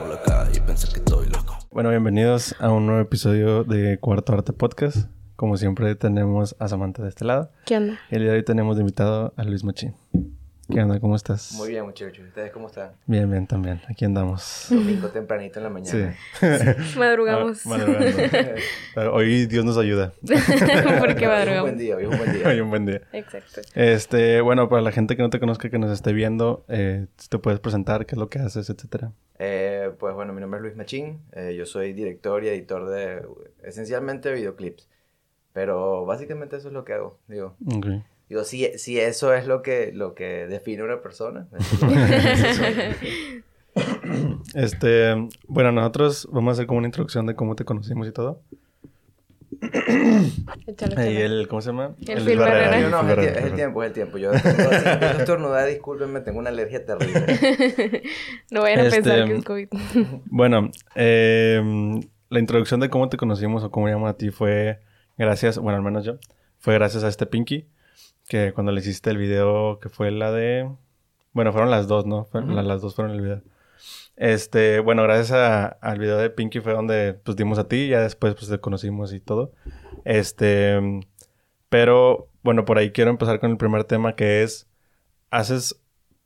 por la calle y pensar que estoy loco. Bueno, bienvenidos a un nuevo episodio de Cuarto Arte Podcast. Como siempre tenemos a Samantha de este lado. ¿Qué onda? El día de hoy tenemos de invitado a Luis Machín. ¿Qué onda? ¿Cómo estás? Muy bien, muchachos. ¿Ustedes cómo están? Bien, bien también. Aquí andamos. Domingo tempranito en la Sí. mañana. Madrugamos. Ah, madrugando. Hoy Dios nos ayuda. ¿Por qué Hoy es un madrugamos? buen día, hoy es un buen día. Hoy un buen día. Exacto. Este, bueno, para la gente que no te conozca, que nos esté viendo, eh, te puedes presentar, qué es lo que haces, etcétera. Eh, pues bueno, mi nombre es Luis Machín. eh, yo soy director y editor de esencialmente videoclips. Pero básicamente eso es lo que hago. Digo, Ok. Digo si, si eso es lo que, lo que define a una persona. Este, bueno, nosotros vamos a hacer como una introducción de cómo te conocimos y todo. Y el, ¿cómo se llama? El Barrera. Luis No, no, es el, es el tiempo, es el tiempo. Yo estornudar, discúlpenme, tengo una alergia terrible. no vayan a Este, pensar que es COVID. Bueno, eh, la introducción de cómo te conocimos o cómo llamo a ti fue gracias, bueno, al menos yo, fue gracias a este Pinky, que cuando le hiciste el video, que fue la de, bueno, fueron las dos, ¿no? Las dos fueron el video. Este, bueno, gracias a- al video de Pinky fue donde, pues, dimos a ti, ya después, pues, te conocimos y todo. Este, pero, bueno, por ahí quiero empezar con el primer tema que es, ¿haces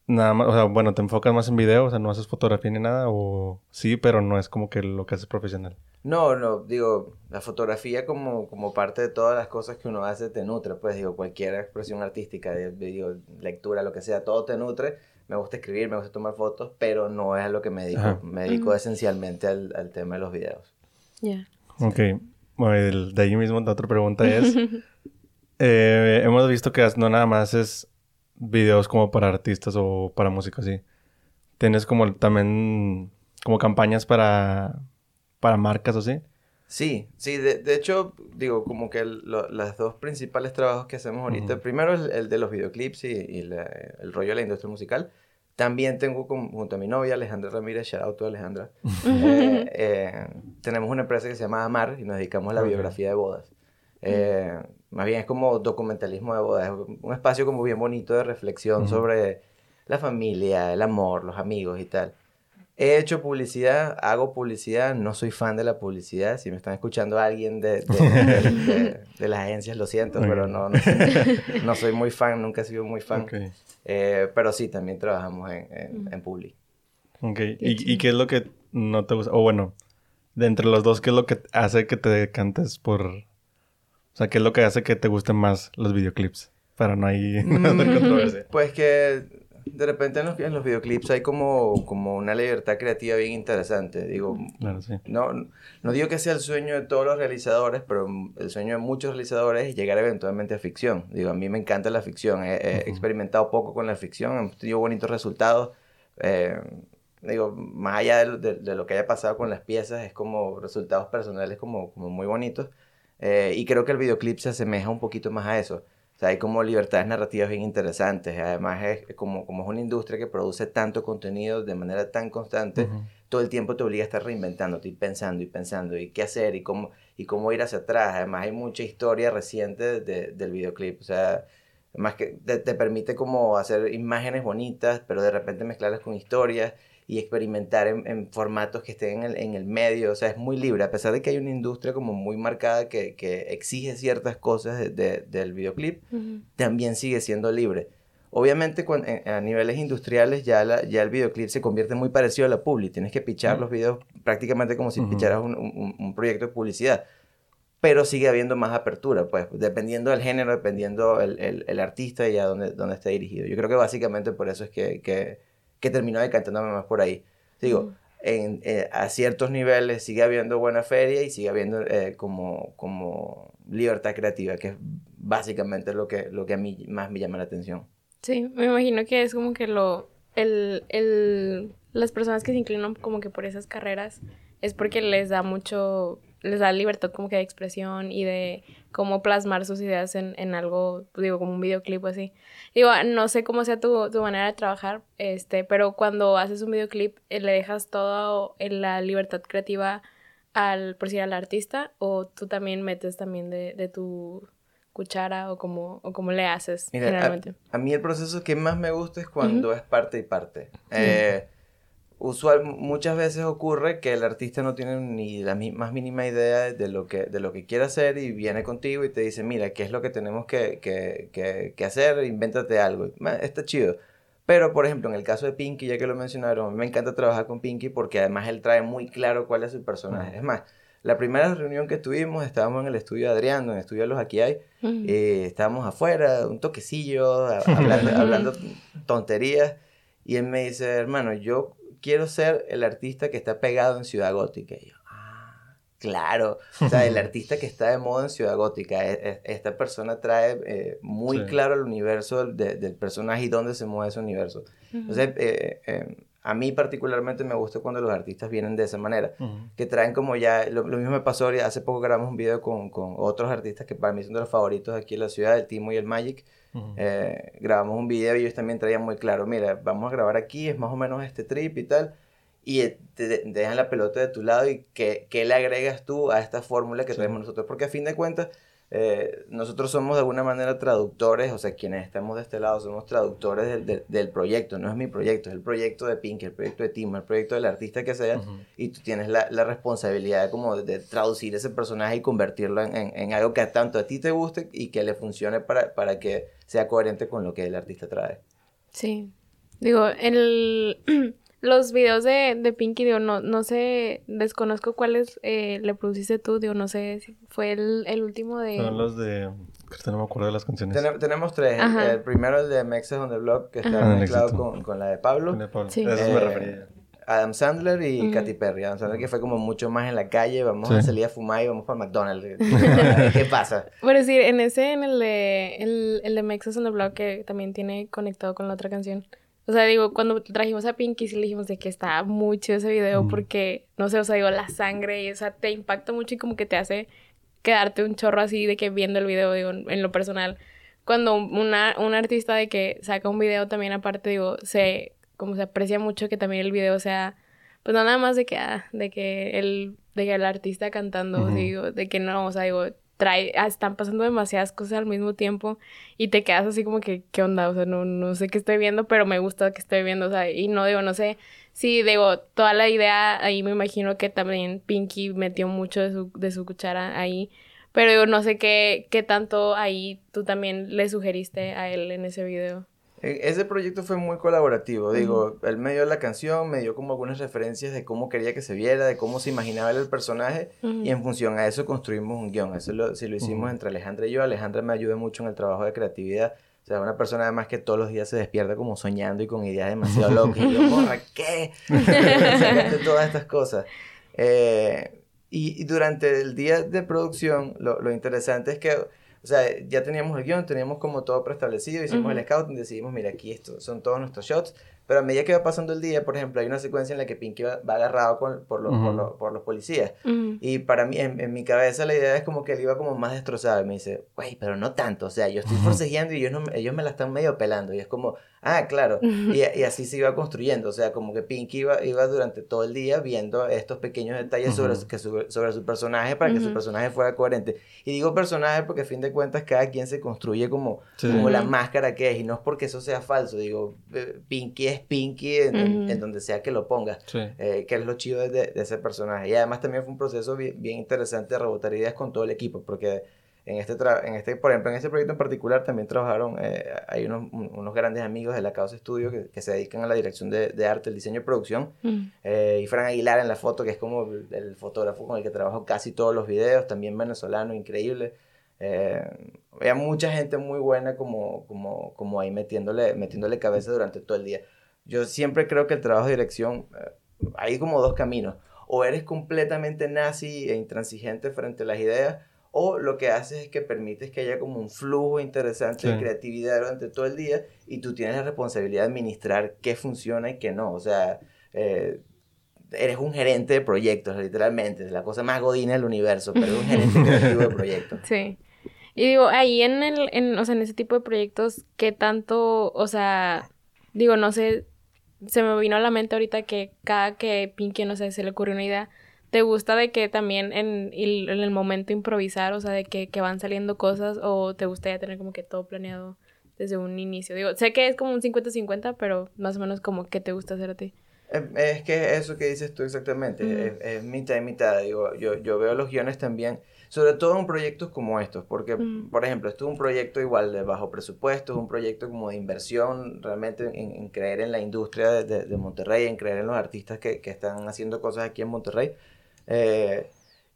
nada más, o sea, bueno, te enfocas más en video, o sea, no haces fotografía ni nada, o sí, pero no es como que lo que haces profesional. No, no, digo, la fotografía como, como parte de todas las cosas que uno hace te nutre, pues digo, cualquier expresión artística, de, de, digo, lectura, lo que sea, todo te nutre. Me gusta escribir, me gusta tomar fotos, pero no es a lo que me dedico. Ajá. Me dedico esencialmente al, al tema de los videos. Ya. Ok, bueno, el- de ahí mismo la otra pregunta es, eh, hemos visto que no nada más es videos como para artistas o para músicos, sí. Tienes como también, como campañas para, para marcas o sí. Sí, sí, de, de hecho, digo, como que los dos principales trabajos que hacemos ahorita, Ujú. primero el, el de los videoclips y, y la- el rollo de la industria musical. También tengo con- junto a mi novia, Alejandra Ramírez, shout out to Alejandra, eh, eh, tenemos una empresa que se llama Amar y nos dedicamos a la biografía de bodas. Eh, Más bien es como documentalismo de bodas, es un espacio como bien bonito de reflexión sobre la familia, el amor, los amigos y tal. He hecho publicidad, hago publicidad, no soy fan de la publicidad. Si me están escuchando alguien de, de, de- de- de las agencias, lo siento, pero no, no, no soy muy fan, nunca he sido muy fan. Eh, pero sí, también trabajamos en, en, Mm. en Publi. Ok, ¿Y, ¿y qué es lo que no te gusta? O bueno, de entre los dos, ¿qué es lo que hace que te decantes por... O sea, ¿qué es lo que hace que te gusten más los videoclips? Para no hay no hacer controversia. Pues que de repente en los, en los videoclips hay como, como una libertad creativa bien interesante. Digo, Claro, sí. no, no digo que sea el sueño de todos los realizadores, pero el sueño de muchos realizadores es llegar eventualmente a ficción. Digo, a mí me encanta la ficción. He, experimentado poco con la ficción, hemos tenido bonitos resultados. Eh, digo, más allá de, lo- de- de lo que haya pasado con las piezas, es como resultados personales como, como muy bonitos. Eh, y creo que el videoclip se asemeja un poquito más a eso. Sea, hay como libertades narrativas bien interesantes. Además, es como, como es una industria que produce tanto contenido de manera tan constante, Ujú. todo el tiempo te obliga a estar reinventándote y pensando y pensando y qué hacer y cómo, y cómo ir hacia atrás. Además, hay mucha historia reciente de- del videoclip. O sea, más que te, te permite como hacer imágenes bonitas, pero de repente mezclarlas con historias y experimentar en, en formatos que estén en el, en el medio. O sea, es muy libre, a pesar de que hay una industria como muy marcada que, que exige ciertas cosas de- de- del videoclip, Ujú. también sigue siendo libre. Obviamente cuan- en- a niveles industriales ya, la- ya el videoclip se convierte muy parecido a la publi. Tienes que pichar Mm. los videos prácticamente como si Ujú. picharas un, un- un proyecto de publicidad. Pero sigue habiendo más apertura, pues, dependiendo del género, dependiendo el, el, el artista y a dónde, dónde está dirigido. Yo creo que básicamente por eso es que, que, que terminó decantándome más por ahí. Digo, en, eh, a ciertos niveles sigue habiendo buena feria y sigue habiendo eh, como, como libertad creativa, que es básicamente lo que, lo que a mí más me llama la atención. Sí, me imagino que es como que lo... El, el, las personas que se inclinan como que por esas carreras es porque les da mucho... Les da libertad como que de expresión y de cómo plasmar sus ideas en, en algo, digo, como un videoclip o así. Digo, no sé cómo sea tu, tu manera de trabajar, este, pero cuando haces un videoclip, eh, ¿le dejas todo en la libertad creativa al, por si al artista? ¿O tú también metes también de, de tu cuchara o como, o como le haces Mira, generalmente? a, a mí el proceso que más me gusta es cuando es parte y parte. Eh, usual, muchas veces ocurre que el artista no tiene ni la más mínima idea de lo, que, de lo que quiere hacer y viene contigo y te dice, mira, ¿qué es lo que tenemos que, que, que, que hacer? Invéntate algo. Está chido. Pero, por ejemplo, en el caso de Pinky, ya que lo mencionaron, a mí me encanta trabajar con Pinky porque además él trae muy claro cuál es su personaje. Es más, la primera reunión que tuvimos, estábamos en el estudio de Adrián, en el estudio de los Aquí Hay, eh, estábamos afuera, un toquecillo, hablando, hablando tonterías, y él me dice, hermano, yo quiero ser el artista que está pegado en Ciudad Gótica. Y yo, ah, claro. O sea, el artista que está de moda en Ciudad Gótica. E, e, esta persona trae eh, muy claro el universo del personaje y dónde se mueve ese universo. Entonces, eh, eh, a mí particularmente me gusta cuando los artistas vienen de esa manera, que traen como ya, lo, mismo me pasó, hace poco grabamos un video con, con, otros artistas que para mí son de los favoritos aquí en la ciudad, el Timo y el Magic, eh, grabamos un video y ellos también traían muy claro, mira, vamos a grabar aquí, es más o menos este trip y tal, y te, dejan la pelota de tu lado y qué, qué le agregas tú a esta fórmula que traemos nosotros, porque a fin de cuentas, eh, nosotros somos de alguna manera traductores, o sea, quienes estamos de este lado somos traductores del, del, proyecto, no es mi proyecto, es el proyecto de Pink, el proyecto de Timo, el proyecto del artista que sea, y tú tienes la, la responsabilidad de, como de, traducir ese personaje y convertirlo en, en, algo que tanto a ti te guste y que le funcione para, para que sea coherente con lo que el artista trae. Sí. Digo, el... los videos de, de Pinky, digo, no, no sé, desconozco cuáles eh, le produciste tú, digo, no sé si fue el, el último de... Son los de... No me acuerdo de las canciones. tenemos tres. El, primero, el de Mexes on the Block, que está mezclado con, con, la de Pablo. Con de Pablo. Sí. Eso me eh, refería. Adam Sandler y Katy Perry. Adam Sandler que fue como mucho más en la calle, vamos a salir a fumar y vamos para McDonald's. ¿Qué pasa? Bueno, sí, en ese, en el de, el, el de Mexas on the Block, que también tiene conectado con la otra canción. O sea, digo, cuando trajimos a Pinky, sí le dijimos de que está muy chido ese video porque, no sé, o sea, digo, la sangre y, o sea, te impacta mucho y como que te hace quedarte un chorro así de que viendo el video, digo, en lo personal. Cuando una, un artista de que saca un video también aparte, digo, se como se aprecia mucho que también el video sea, pues no nada más de que, ah, de que el, de que el artista cantando, digo, de que no, o sea, digo, trae, ah, están pasando demasiadas cosas al mismo tiempo y te quedas así como que, ¿qué onda? O sea, no, no sé qué estoy viendo, pero me gusta que estoy viendo, o sea, y no digo, no sé, sí, digo, toda la idea ahí me imagino que también Pinky metió mucho de su, de su cuchara ahí, pero digo, no sé qué, qué tanto ahí tú también le sugeriste a él en ese video. E, ese proyecto fue muy colaborativo, digo, el medio de la canción me dio como algunas referencias de cómo quería que se viera, de cómo se imaginaba el personaje y en función a eso construimos un guion. Eso lo, si lo hicimos entre Alejandra y yo, Alejandra me ayuda mucho en el trabajo de creatividad. O sea, una persona además que todos los días se despierta como soñando y con ideas demasiado locas. y yo, morra, ¿qué? todas estas cosas. Eh, y, durante el día de producción, lo, lo interesante es que o sea, ya teníamos el guion, teníamos como todo preestablecido, hicimos el scouting, decidimos, mira, aquí esto, son todos nuestros shots, pero a medida que va pasando el día, por ejemplo, hay una secuencia en la que Pinky va, agarrado con, por, los, por, por, los policías. Y para mí, en, en, mi cabeza, la idea es como que él iba como más destrozado. Y me dice, güey, pero no tanto. O sea, yo estoy forcejeando y ellos, no, ellos me la están medio pelando. Y es como, ah, claro. y, y, así se iba construyendo. O sea, como que Pinky iba, iba durante todo el día viendo estos pequeños detalles sobre, que sobre su personaje para que su personaje fuera coherente. Y digo personaje porque a fin de cuentas cada quien se construye como, como la máscara que es. Y no es porque eso sea falso. Digo, eh, Pinky es Pinky en, donde sea que lo ponga, eh, que es lo chido de, ese personaje. Y además también fue un proceso bien, interesante de rebotar ideas con todo el equipo, porque en este, en este, por ejemplo, en este proyecto en particular también trabajaron, eh, hay unos, unos, grandes amigos de la Causa Studio que, que, se dedican a la dirección de, de arte, el diseño y producción. Eh, y Fran Aguilar en la foto, que es como el, fotógrafo con el que trabajo casi todos los videos, también venezolano, increíble. había mucha gente muy buena como, como, como ahí metiéndole, metiéndole cabeza durante todo el día. Yo siempre creo que el trabajo de dirección, eh, hay como dos caminos. O eres completamente nazi e intransigente frente a las ideas, o lo que haces es que permites que haya como un flujo interesante de creatividad durante todo el día y tú tienes la responsabilidad de administrar qué funciona y qué no. O sea, eh, eres un gerente de proyectos, literalmente, es la cosa más godina del universo, pero eres un gerente creativo de proyectos. Sí. Y digo, ahí en el, en, o sea, en ese tipo de proyectos, ¿qué tanto, o sea, digo, no sé, se me vino a la mente ahorita que cada que Pinky, no sé, se le ocurre una idea, ¿te gusta de que también en, en el momento improvisar, o sea, de que, que, van saliendo cosas o te gustaría tener como que todo planeado desde un inicio? Digo, sé que es como un 50-50, pero más o menos como que te gusta hacer a ti. Eh, Es que eso que dices tú exactamente, Ujú. es, es mitad y mitad. Digo, yo, yo veo los guiones también, sobre todo en proyectos como estos, porque, Ujú. por ejemplo, esto es un proyecto igual de bajo presupuesto, es un proyecto como de inversión, realmente en, en creer en la industria de, de- de Monterrey, en creer en los artistas que, que están haciendo cosas aquí en Monterrey. Eh,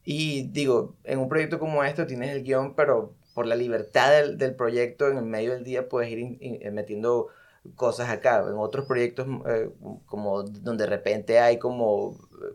y digo, en un proyecto como esto tienes el guion, pero por la libertad del, del proyecto, en el medio del día puedes ir in- metiendo cosas acá. En otros proyectos, eh, como donde de repente hay como eh,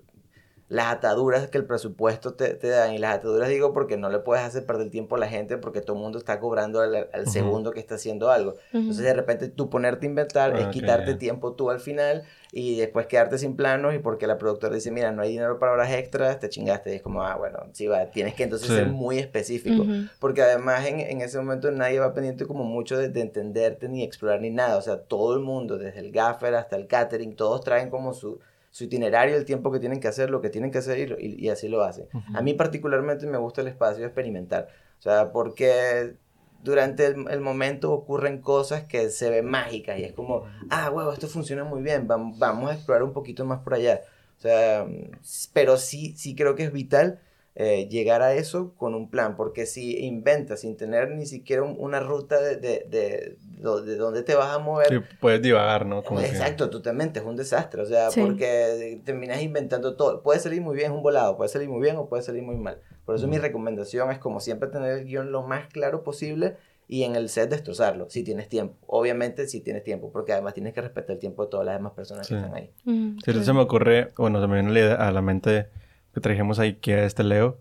las ataduras que el presupuesto te, te da, y las ataduras digo porque no le puedes hacer perder tiempo a la gente porque todo el mundo está cobrando al, al segundo que está haciendo algo. Entonces de repente tú ponerte a inventar es Ah, ok, quitarte ya. tiempo tú al final y después quedarte sin planos y porque la productora dice, mira, no hay dinero para horas extras, te chingaste. Y es como, ah, bueno, sí va, tienes que entonces Sí. ser muy específico. Porque además en, en ese momento nadie va pendiente como mucho de, de entenderte ni explorar ni nada. O sea, todo el mundo, desde el gaffer hasta el catering, todos traen como su, su itinerario, el tiempo que tienen que hacer, lo que tienen que hacer y, y- así lo hacen. A mí particularmente me gusta el espacio de experimentar. O sea, porque durante el, el momento ocurren cosas que se ven mágicas y es como, ah, huevo, esto funciona muy bien, vam- vamos a explorar un poquito más por allá. O sea, mm, pero sí, sí creo que es vital eh, llegar a eso con un plan, porque si inventas sin tener ni siquiera un- una ruta de, de, de, de dónde te vas a mover, Sí, puedes divagar, ¿no? Como que- Exacto, totalmente, es un desastre, o sea, Sí. porque terminas inventando todo, puede salir muy bien, es un volado, puede salir muy bien o puede salir muy mal. Por eso mi Ujú. recomendación es como siempre tener el guion lo más claro posible y en el set destrozarlo, si tienes tiempo, obviamente si tienes tiempo, porque además tienes que respetar el tiempo de todas las demás personas Sí. que están ahí. Ujú. Sí, ahorita se me ocurre, bueno, se me viene a la mente que trajimos a este Leo,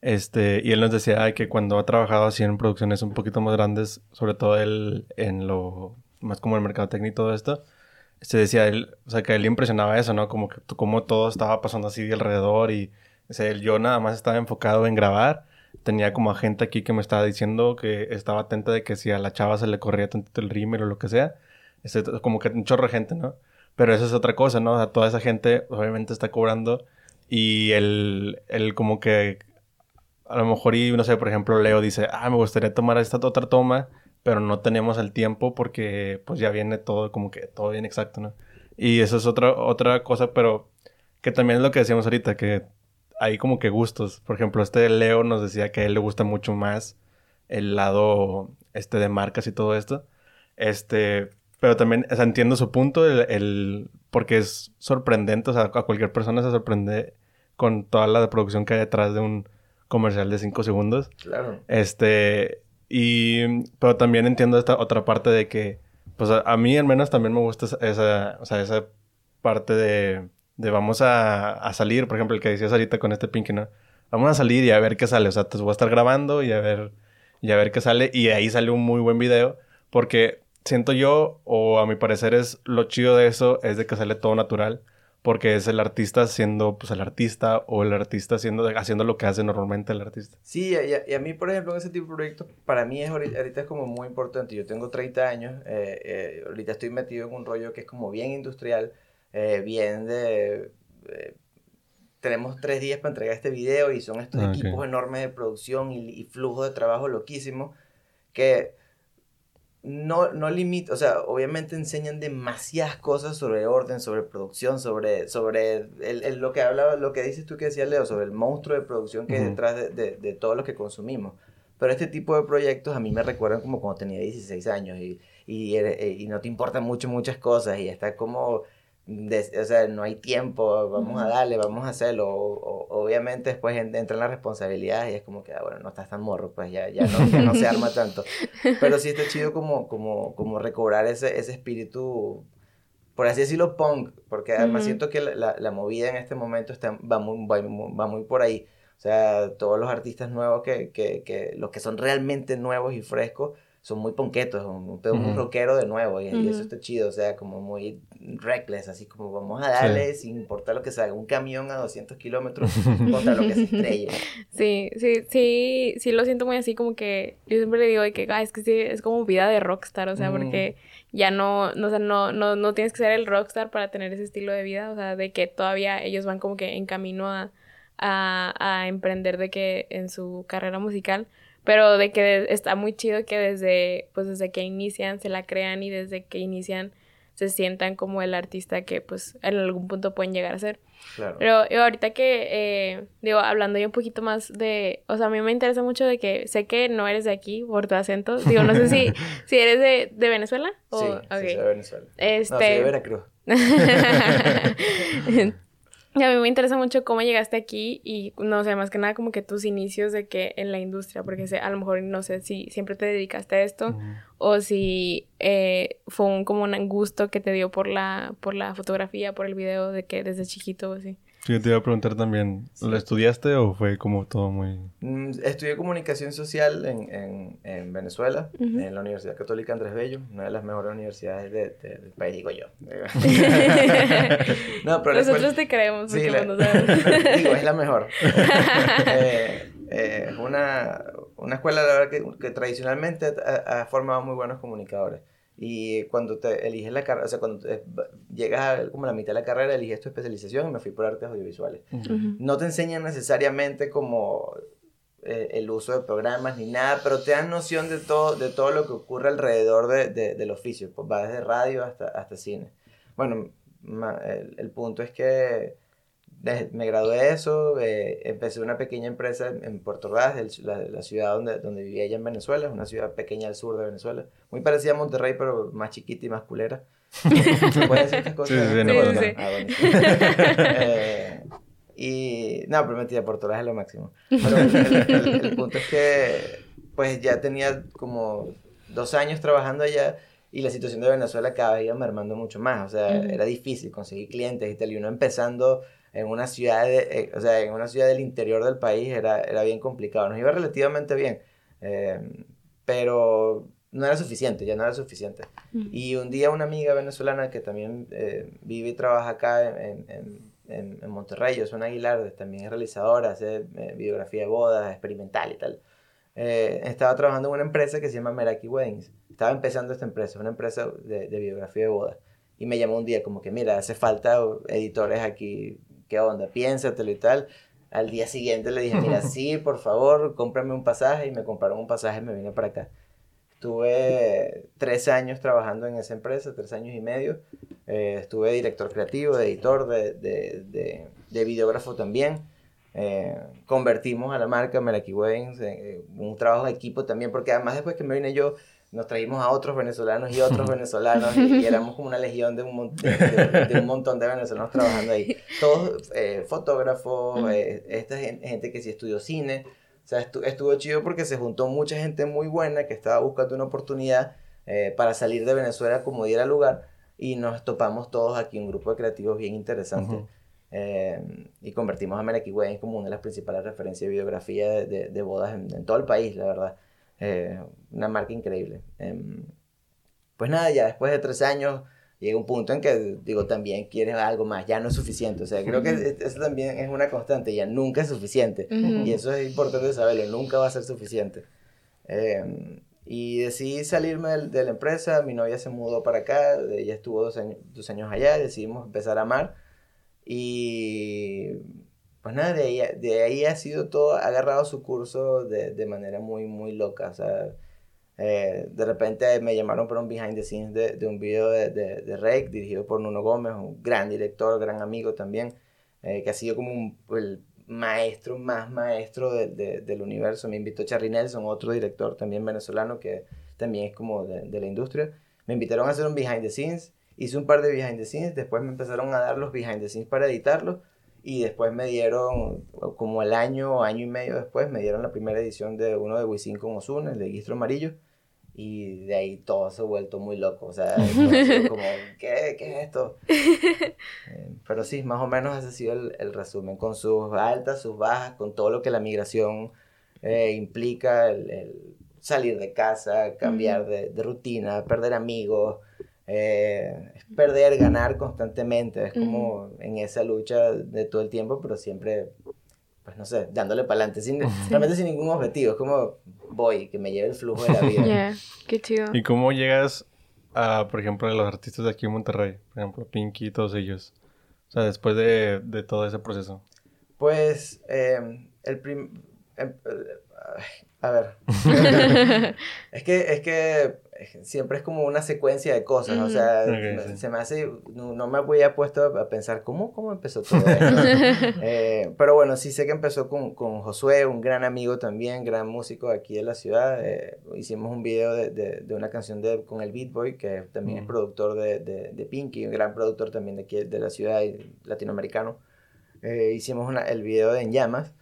este, y él nos decía que cuando ha trabajado así en producciones un poquito más grandes, sobre todo él en lo más como el mercado técnico y todo esto, se decía él, o sea, que él impresionaba eso, ¿no? Como que como todo estaba pasando así de alrededor y, o sea, yo nada más estaba enfocado en grabar, tenía como a gente aquí que me estaba diciendo que estaba atenta de que si a la chava se le corría tantito el rímel o lo que sea, este, como que un chorro de gente, ¿no? Pero eso es otra cosa, ¿no? O sea, toda esa gente obviamente está cobrando y él, él como que a lo mejor y no sé, por ejemplo, Leo dice, ah, me gustaría tomar esta otra toma, pero no tenemos el tiempo porque pues ya viene todo como que todo bien exacto, ¿no? Y eso es otra, otra cosa, pero que también es lo que decíamos ahorita, que hay como que gustos. Por ejemplo, este Leo nos decía que a él le gusta mucho más el lado este de marcas y todo esto. Este, pero también, entiendo su punto, el, el- porque es sorprendente, o sea, a cualquier persona se sorprende con toda la producción que hay detrás de un comercial de 5 segundos. Claro. Este, y, pero también entiendo esta otra parte de que, pues a, a mí al menos también me gusta esa- o sea, esa parte de, de vamos a, a salir, por ejemplo, el que decías ahorita con este Pinky, ¿no? Vamos a salir y a ver qué sale, o sea, te voy a estar grabando y a ver, y a ver qué sale, y ahí sale un muy buen video, porque siento yo, o a mi parecer es lo chido de eso, es de que sale todo natural, porque es el artista siendo, pues, el artista, o el artista haciendo, haciendo lo que hace normalmente el artista. Sí, y a, y a mí, por ejemplo, en ese tipo de proyectos, para mí es ahorita, ahorita es como muy importante. Yo tengo 30 años, eh, eh, ahorita estoy metido en un rollo que es como bien industrial, eh, bien de... eh, tenemos tres días para entregar este video y son estos Ah, equipos enormes de producción y, y flujo de trabajo loquísimo que no, no limita, o sea, obviamente enseñan demasiadas cosas sobre orden, sobre producción, sobre, sobre el, el- lo que hablaba, lo que dices tú que decía Leo, sobre el monstruo de producción que hay Ujú. detrás de, de, de todo lo que consumimos. Pero este tipo de proyectos a mí me recuerdan como cuando tenía 16 años y, y, eh, y no te importan mucho muchas cosas y está como, des- o sea, no hay tiempo, vamos a Ujú. darle, vamos a hacerlo. O- o- obviamente después en- entran las responsabilidades y es como que, ah, bueno, no estás tan morro, pues ya, ya, no, ya no se arma tanto. Pero sí está chido como, como, como recobrar ese, ese espíritu, por así decirlo, punk, porque además Ujú. siento que la, la, la movida en este momento está, va, muy, va, va muy por ahí. O sea, todos los artistas nuevos que, que, que los que son realmente nuevos y frescos son muy ponquetos, un, un, un Ujú. rockero de nuevo y, y eso está chido, o sea, como muy reckless, así como vamos a darle sin importar lo que salga, un camión a 200 kilómetros contra lo que se estrelle. Sí, sí, sí, sí lo siento muy así como que yo siempre le digo de que, "Ah, es que sí, es como vida de rockstar, o sea, Mm. porque ya no, no, o sea, no, no, no tienes que ser el rockstar para tener ese estilo de vida, o sea, de que todavía ellos van como que en camino a, a, a emprender de que en su carrera musical, pero de que está muy chido que desde, pues desde que inician se la crean y desde que inician se sientan como el artista que pues en algún punto pueden llegar a ser. Claro. Pero yo ahorita que, eh, digo, hablando yo un poquito más de, o sea, a mí me interesa mucho de que sé que no eres de aquí por tu acento, digo, no sé si, si eres de, de Venezuela o... Sí, sí, soy de Venezuela. Este... No, soy de Veracruz. Y a mí me interesa mucho cómo llegaste aquí y no sé, más que nada como que tus inicios de que en la industria, porque sé, a lo mejor no sé si siempre te dedicaste a esto o si eh, fue un, como un gusto que te dio por la, por la fotografía, por el video de que desde chiquito o así. Sí, yo te iba a preguntar también, ¿lo estudiaste o fue como todo muy... Mm, Estudié comunicación social en, en, en Venezuela, en la Universidad Católica Andrés Bello, una de las mejores universidades de- de- del país, digo yo. no, pero la Nosotros escuela- te creemos Sí, la- digo, es la mejor. Eh, eh, es una, una escuela, la verdad, que, que tradicionalmente ha, ha formado muy buenos comunicadores. Y cuando te eliges la carrera, o sea, cuando te- llegas a como la mitad de la carrera, eliges tu especialización y me fui por artes audiovisuales. No te enseñan necesariamente como eh, el uso de programas ni nada, pero te dan noción de todo, de todo lo que ocurre alrededor de, de- del oficio. Pues va desde radio hasta, hasta cine. Bueno, ma- el, el punto es que de- me gradué de eso, eh, empecé una pequeña empresa en, Puerto Ordaz, el- la, la ciudad donde, donde vivía ella en Venezuela, es una ciudad pequeña al sur de Venezuela, muy parecida a Monterrey, pero más chiquita y más culera. ¿Se pueden decir estas cosas? Sí, sí, sí, no pasa no. Ah, bueno. Eh, y no, pero mentira, Puerto Ordaz es lo máximo. Pero el, el- el- punto es que pues ya tenía como dos años trabajando allá y la situación de Venezuela cada vez iba mermando mucho más. O sea, Ujú. era difícil conseguir clientes y tal. Y uno empezando en una ciudad, de- eh, o sea, en una ciudad del interior del país era, era bien complicado. Nos iba relativamente bien, eh, pero no era suficiente, ya no era suficiente. Ujú. Y un día una amiga venezolana que también eh, vive y trabaja acá en, en, en, en Monterrey, yo soy Aguilar, también es realizadora, hace eh, videografía de bodas, experimental y tal. Eh, estaba trabajando en una empresa que se llama Meraki Weddings. Estaba empezando esta empresa, una empresa de, de videografía de bodas. Y me llamó un día como que, mira, hace falta editores aquí, ¿qué onda? Piénsatelo y tal. Al día siguiente le dije, mira, sí, por favor, cómprame un pasaje. Y me compraron un pasaje y me vine para acá. Estuve tres años trabajando en esa empresa, tres años y medio. Eh, estuve director creativo, de editor, de, de, de, de videógrafo también. Eh, convertimos a la marca Meraki Weddings en en un trabajo de equipo también, porque además después que me vine yo, nos traímos a otros venezolanos y otros venezolanos y, y éramos como una legión de un, de, de- de un montón de venezolanos trabajando ahí. Todos eh, fotógrafos, eh, esta gen- gente que sí estudió cine. O sea, estu- estuvo chido porque se juntó mucha gente muy buena que estaba buscando una oportunidad eh, para salir de Venezuela como diera lugar y nos topamos todos aquí, un grupo de creativos bien interesante. Ujú. Eh, y convertimos a Meraki Weddings como una de las principales referencias de videografía de, de- de bodas en, en todo el país, la verdad. Eh, una marca increíble. Em, pues nada, ya después de tres años llega un punto en que digo, también quieres algo más, ya no es suficiente. O sea, creo que eso también es una constante, ya nunca es suficiente. Ujú. Y eso es importante saberlo, nunca va a ser suficiente. Eh, y decidí salirme del- de, la empresa, mi novia se mudó para acá, ella estuvo dos años, dos años allá, decidimos empezar a amar. Y pues nada, de ahí, de ahí ha sido todo, ha agarrado su curso de, de manera muy, muy loca. O sea, eh, de repente me llamaron para un behind the scenes de, de un video de, de, de Rake, dirigido por Nuno Gómez, un gran director, gran amigo también, eh, que ha sido como un, el maestro más maestro de- de- del universo. Me invitó Charlie Nelson, otro director también venezolano que también es como de la industria. Me invitaron a hacer un behind the scenes, hice un par de behind the scenes, después me empezaron a dar los behind the scenes para editarlos y después me dieron, como el año, año y medio después, me dieron la primera edición de uno de Wisin con Ozuna, el de Guistro Amarillo. Y de ahí todo se ha vuelto muy loco. O sea, como, ¿qué, ¿qué es esto? Eh, pero sí, más o menos ese ha sido el, el resumen, con sus altas, sus bajas, con todo lo que la migración eh, implica, el, el salir de casa, cambiar de, de rutina, perder amigos, eh, es perder, ganar constantemente, es como en esa lucha de todo el tiempo, pero siempre, pues no sé, dándole para adelante, sin, realmente sin ningún objetivo, es como voy, que me lleve el flujo de la vida. Yeah, qué chido. ¿Y cómo llegas a, por ejemplo, a los artistas de aquí en Monterrey? Por ejemplo, Pinky y todos ellos. O sea, después de, de todo ese proceso. Pues, eh, el prim- em- eh, A ver. es que, es que siempre es como una secuencia de cosas, o sea, se me hace, no, me había puesto a pensar cómo, cómo empezó todo esto. Eh, pero bueno, sí sé que empezó con, con, Josué, un gran amigo también, gran músico aquí de la ciudad. Eh, hicimos un video de, de, de, una canción de, con el Beat Boy, que también es productor de, de, Pinky, un gran productor también de aquí de la ciudad y latinoamericano. Eh, hicimos una, el video de En Llamas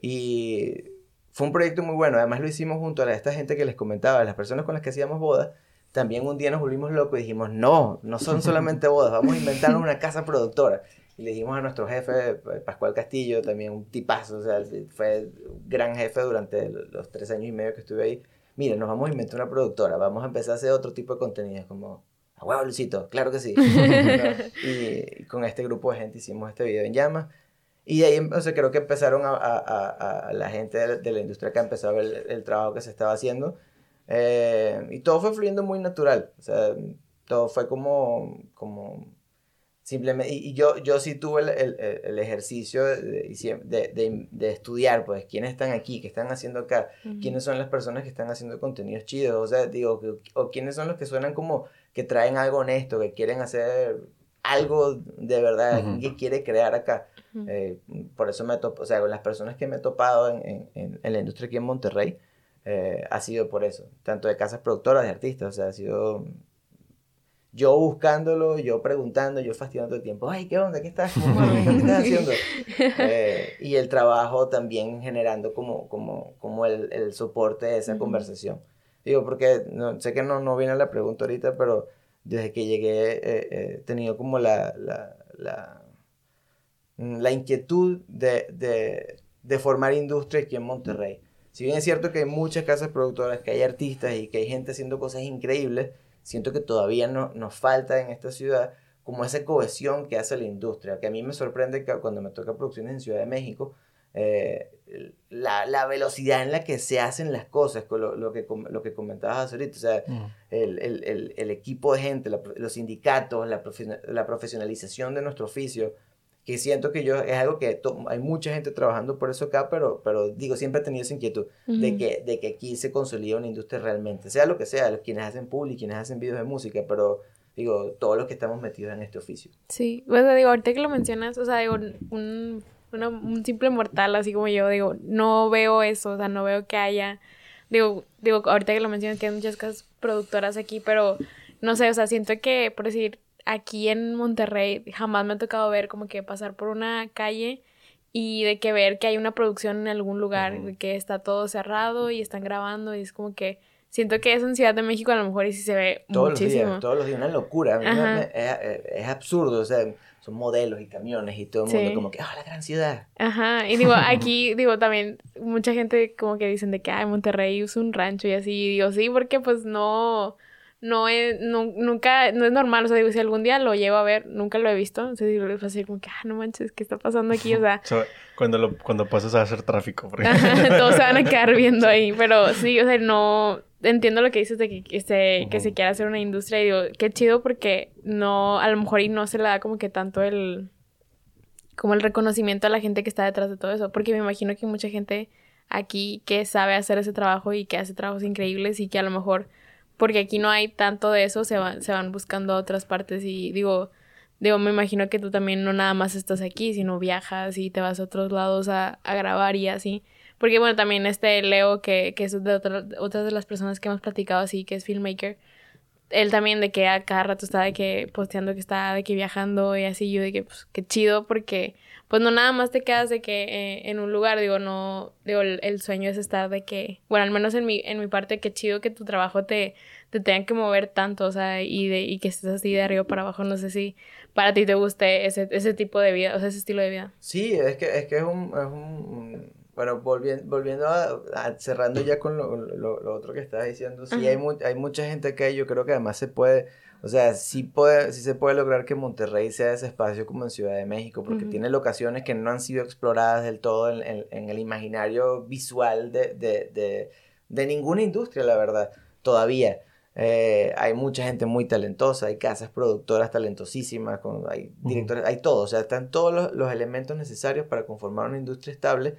y fue un proyecto muy bueno. Además lo hicimos junto a esta gente que les comentaba, las personas con las que hacíamos bodas. También un día nos volvimos locos y dijimos, no, no son solamente bodas, vamos a inventar una casa productora. Y le dijimos a nuestro jefe, Pascual Castillo, también un tipazo, o sea, fue gran jefe durante los tres años y medio que estuve ahí. Mira, nos vamos a inventar una productora, vamos a empezar a hacer otro tipo de contenido, como, a huevo, Luisito, claro que sí. y con este grupo de gente hicimos este video en llamas. Y ahí, o sea, creo que empezaron a, a, a, la gente de, la industria que empezó a ver el, trabajo que se estaba haciendo. Eh, y todo fue fluyendo muy natural. O sea, todo fue como, como simplemente... Y, yo, yo sí tuve el, el, el ejercicio de, de, de, estudiar, pues, quiénes están aquí, qué están haciendo acá, quiénes son las personas que están haciendo contenidos chidos, o sea, digo, o quiénes son los que suenan como que traen algo honesto, que quieren hacer algo de verdad, que quiere crear acá. Eh, por eso me topo, o sea, con las personas que me he topado en, en, en la industria aquí en Monterrey, eh, ha sido por eso, tanto de casas productoras, de artistas, o sea, ha sido yo buscándolo, yo preguntando, yo fastidiando el tiempo, ay, ¿qué onda? ¿Qué estás, ¿Qué estás haciendo? Eh, y el trabajo también generando como, como, como el, el soporte de esa conversación. Digo, porque no, sé que no, no viene la pregunta ahorita, pero desde que llegué he tenido como la, la, la la inquietud de, de, de, formar industria aquí en Monterrey. Si bien es cierto que hay muchas casas productoras, que hay artistas y que hay gente haciendo cosas increíbles, siento que todavía no, nos falta en esta ciudad como esa cohesión que hace la industria, que a mí me sorprende que cuando me toca producciones en Ciudad de México, eh, la, la, velocidad en la que se hacen las cosas, con lo, lo, que, lo que comentabas ahorita, o sea, mm. el, el, el, equipo de gente, los sindicatos, la, la profesionalización de nuestro oficio, que siento que yo es algo que hay mucha gente trabajando por eso acá, pero, pero digo, siempre he tenido esa inquietud de, que, de que aquí se consolida una industria realmente, sea lo que sea, quienes hacen public, quienes hacen videos de música, pero digo, todos los que estamos metidos en este oficio. Sí, bueno, digo, ahorita que lo mencionas, o sea, digo, un, un simple mortal así como yo, digo, no veo eso, o sea, no veo que haya, digo, digo, ahorita que lo mencionas, que hay muchas casas productoras aquí, pero no sé, o sea, siento que, por decir, aquí en Monterrey jamás me ha tocado ver como que pasar por una calle y de que ver que hay una producción en algún lugar, de que está todo cerrado y están grabando y es como que siento que es en Ciudad de México a lo mejor y sí se ve todos muchísimo. Los días, todos los días, una locura. es, absurdo, o sea, son modelos y camiones y todo el mundo como que, ah, la gran ciudad. Ajá, y digo, aquí, digo, también mucha gente como que dicen de que, ay, Monterrey es un rancho y así, y digo, sí, porque pues no no es, nunca, no es normal, o sea, digo, si algún día lo llevo a ver, nunca lo he visto, entonces digo, es así como que, ah, no manches, ¿qué está pasando aquí? O sea... cuando, lo, cuando pasas a hacer tráfico, por Todos se van a quedar viendo ahí, pero sí, o sea, no... Entiendo lo que dices de que, se, que se quiere hacer una industria y digo, qué chido porque no, a lo mejor y no se le da como que tanto el... como el reconocimiento a la gente que está detrás de todo eso, porque me imagino que hay mucha gente aquí que sabe hacer ese trabajo y que hace trabajos increíbles y que a lo mejor porque aquí no hay tanto de eso, se van, se van buscando otras partes y digo, digo, me imagino que tú también no nada más estás aquí, sino viajas y te vas a otros lados a, a grabar y así. Porque bueno, también este Leo, que, que es de otra, otras de las personas que hemos platicado así, que es filmmaker, él también de que a cada rato está de que posteando que está de que viajando y así, yo de que pues qué chido porque pues no nada más te quedas de que eh, en un lugar, digo, no, digo, el, sueño es estar de que, bueno, al menos en mi, en mi parte, qué chido que tu trabajo te, te tenga que mover tanto, o sea, y, de, y que estés así de arriba para abajo, no sé si para ti te guste ese, ese tipo de vida, o sea, ese estilo de vida. Sí, es que es, que es un, es un bueno, volviendo, volviendo a, cerrando ya con lo, lo, otro que estabas diciendo, sí, hay, hay mucha gente que yo creo que además se puede o sea, sí, puede, sí se puede lograr que Monterrey sea ese espacio como en Ciudad de México, porque tiene locaciones que no han sido exploradas del todo en, en, el imaginario visual de, de, de, de, ninguna industria, la verdad, todavía. Eh, hay mucha gente muy talentosa, hay casas productoras talentosísimas, con, hay directores, hay todo, o sea, están todos los, los elementos necesarios para conformar una industria estable.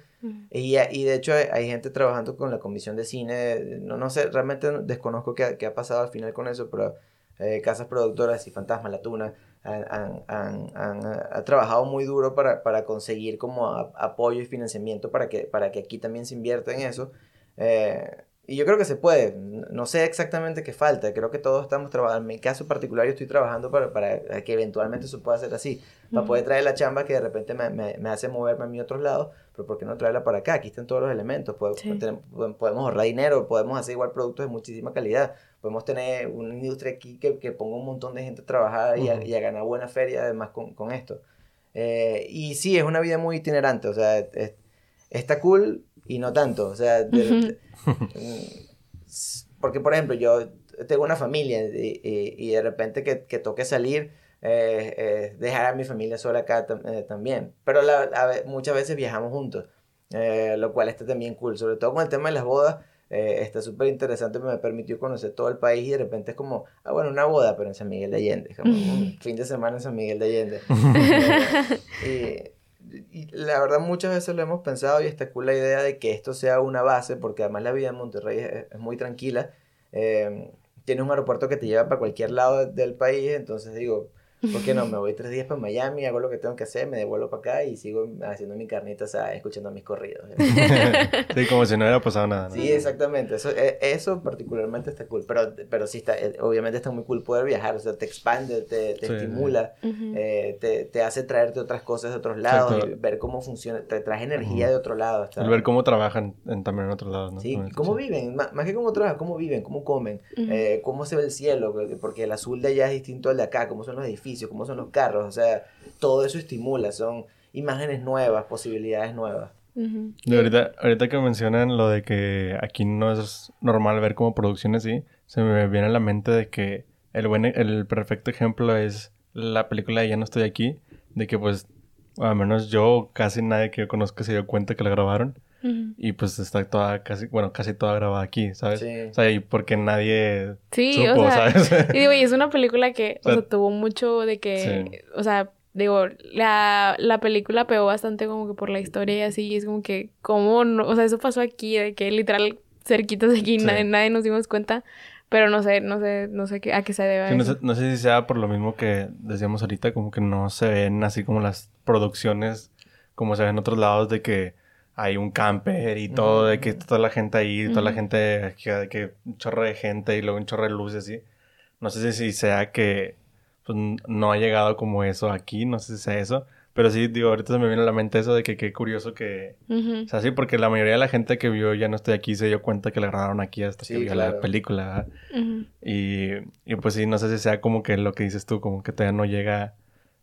y, y, de hecho hay, gente trabajando con la comisión de cine, no, no sé, realmente desconozco qué, qué ha pasado al final con eso, pero eh, casas productoras y Fantasma, La Tuna, han, han, han, trabajado muy duro para, para conseguir como apoyo y financiamiento para que, para que aquí también se invierta en eso. Eh, y yo creo que se puede. No sé exactamente qué falta. Creo que todos estamos trabajando. En mi caso particular, yo estoy trabajando para, para que eventualmente eso pueda ser así. Para poder traer la chamba que de repente me, me, me, hace moverme a mi otros lados. Pero ¿por qué no traerla para acá? Aquí están todos los elementos. Podemos, podemos ahorrar dinero. Podemos hacer igual productos de muchísima calidad. Podemos tener una industria aquí que, que ponga un montón de gente a trabajar y, a, y a, ganar buena feria además con, con esto. Eh, y sí, es una vida muy itinerante. O sea, está cool y no tanto. O sea, porque por ejemplo, yo tengo una familia y, y, de repente que, que toque salir, eh, eh, dejar a mi familia sola acá eh, también. Pero la, muchas veces viajamos juntos, lo cual está también cool. Sobre todo con el tema de las bodas. está súper interesante, me permitió conocer todo el país y de repente es como, ah, bueno, una boda, pero en San Miguel de Allende, como un fin de semana en San Miguel de Allende. y, y la verdad muchas veces lo hemos pensado y está cool la idea de que esto sea una base, porque además la vida en Monterrey es, muy tranquila. Eh, tiene un aeropuerto que te lleva para cualquier lado del país, entonces digo, ¿Por qué no? Me voy tres días para Miami, hago lo que tengo que hacer, me devuelvo para acá y sigo haciendo mi carnita, o sea, escuchando mis corridos. sí, como si no hubiera pasado nada. Sí, exactamente. Eso, e, eso particularmente está cool. Pero, pero sí, está, eh, obviamente está muy cool poder viajar. O sea, te expande, te, te estimula, eh, te, te, hace traerte otras cosas de otros lados, y ver cómo funciona, te trae energía de otro lado. El ver cómo trabajan en, también en otros lados, ¿no? Sí, cómo viven, más, que cómo trabajan, cómo viven, cómo comen, eh, cómo se ve el cielo, porque el azul de allá es distinto al de acá, cómo son los edificios cómo son los carros, o sea, todo eso estimula, son imágenes nuevas, posibilidades nuevas. ahorita, ahorita que mencionan lo de que aquí no es normal ver como producciones así, se me viene a la mente de que el, buen, el perfecto ejemplo es la película de Ya no estoy aquí, de que pues, al menos yo, casi nadie que yo conozca se dio cuenta que la grabaron. Y pues está toda casi, bueno, casi toda grabada aquí, ¿sabes? Sí. O sea, y porque nadie sí, supo, o sea, ¿sabes? Y digo, y es una película que, o sea, tuvo mucho de que, o sea, digo, la, la película pegó bastante como que por la historia y así, y es como que, ¿cómo no? O sea, eso pasó aquí, de que literal cerquitas de aquí, nadie, nadie nos dimos cuenta. Pero no sé, no sé, no sé qué, a qué se debe. no, sé, no, sé, si sea por lo mismo que decíamos ahorita, como que no se ven así como las producciones como se ven en otros lados de que hay un camper y todo, de que toda la gente ahí, toda la gente, que un chorro de gente y luego un chorro de luces así. No sé si sea que pues, no ha llegado como eso aquí, no sé si sea eso. Pero sí, digo, ahorita se me viene a la mente eso de que qué curioso que... O sea, sí, porque la mayoría de la gente que vio Ya no estoy aquí se dio cuenta que la grabaron aquí hasta que vio la película. y, y pues sí, no sé si sea como que lo que dices tú, como que todavía no llega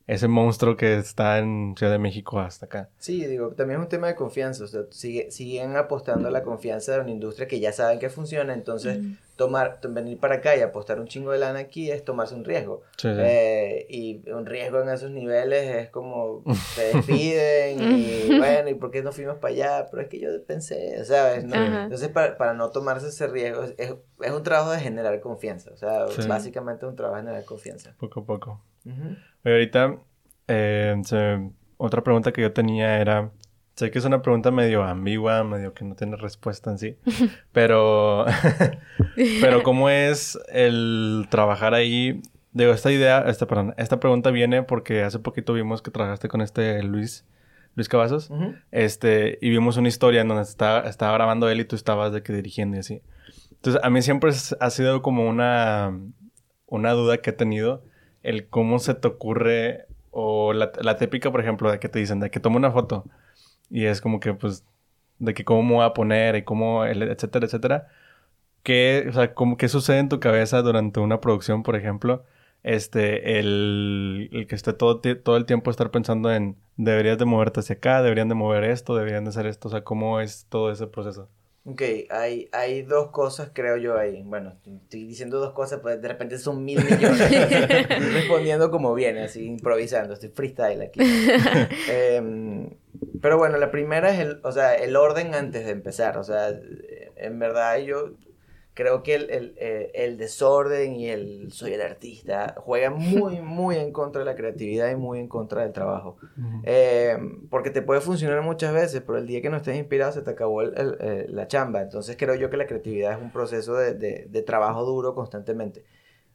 ese monstruo que está en Ciudad de México hasta acá. Sí, digo, también es un tema de confianza, o sea, sigue, siguen apostando a la confianza de una industria que ya saben que funciona, entonces tomar, venir para acá y apostar un chingo de lana aquí es tomarse un riesgo. Eh, y un riesgo en esos niveles es como te despiden y bueno, ¿y por qué no fuimos para allá? Pero es que yo pensé, ¿sabes? Entonces, para, para, no tomarse ese riesgo, es, es, un trabajo de generar confianza, o sea, básicamente es un trabajo de generar confianza. Poco a poco ahorita, eh, otra pregunta que yo tenía era, sé que es una pregunta medio ambigua, medio que no tiene respuesta en sí, pero, pero ¿cómo es el trabajar ahí? Digo, esta idea, esta, perdón, esta pregunta viene porque hace poquito vimos que trabajaste con este Luis, Luis Cavazos, este, y vimos una historia en donde estaba, estaba grabando él y tú estabas de que dirigiendo y así. Entonces, a mí siempre ha sido como una, una duda que he tenido el cómo se te ocurre, o la, la típica, por ejemplo, de que te dicen, de que toma una foto, y es como que, pues, de que cómo me voy a poner, y cómo, etcétera, etcétera. ¿Qué, o sea, cómo, ¿qué sucede en tu cabeza durante una producción, por ejemplo? Este, el, el que esté todo, todo el tiempo estar pensando en, deberías de moverte hacia acá, deberían de mover esto, deberían de hacer esto, o sea, ¿cómo es todo ese proceso? Ok, hay, hay dos cosas, creo yo, ahí. Bueno, estoy diciendo dos cosas, pues de repente son mil millones. estoy respondiendo como viene, así improvisando, estoy freestyle aquí. Em, pero bueno, la primera es el, o sea, el orden antes de empezar. O sea, en verdad yo creo que el, el, eh, el, desorden y el soy el artista juegan muy, muy en contra de la creatividad y muy en contra del trabajo. eh, porque te puede funcionar muchas veces, pero el día que no estés inspirado se te acabó el, eh, la chamba. Entonces creo yo que la creatividad es un proceso de, de, de trabajo duro constantemente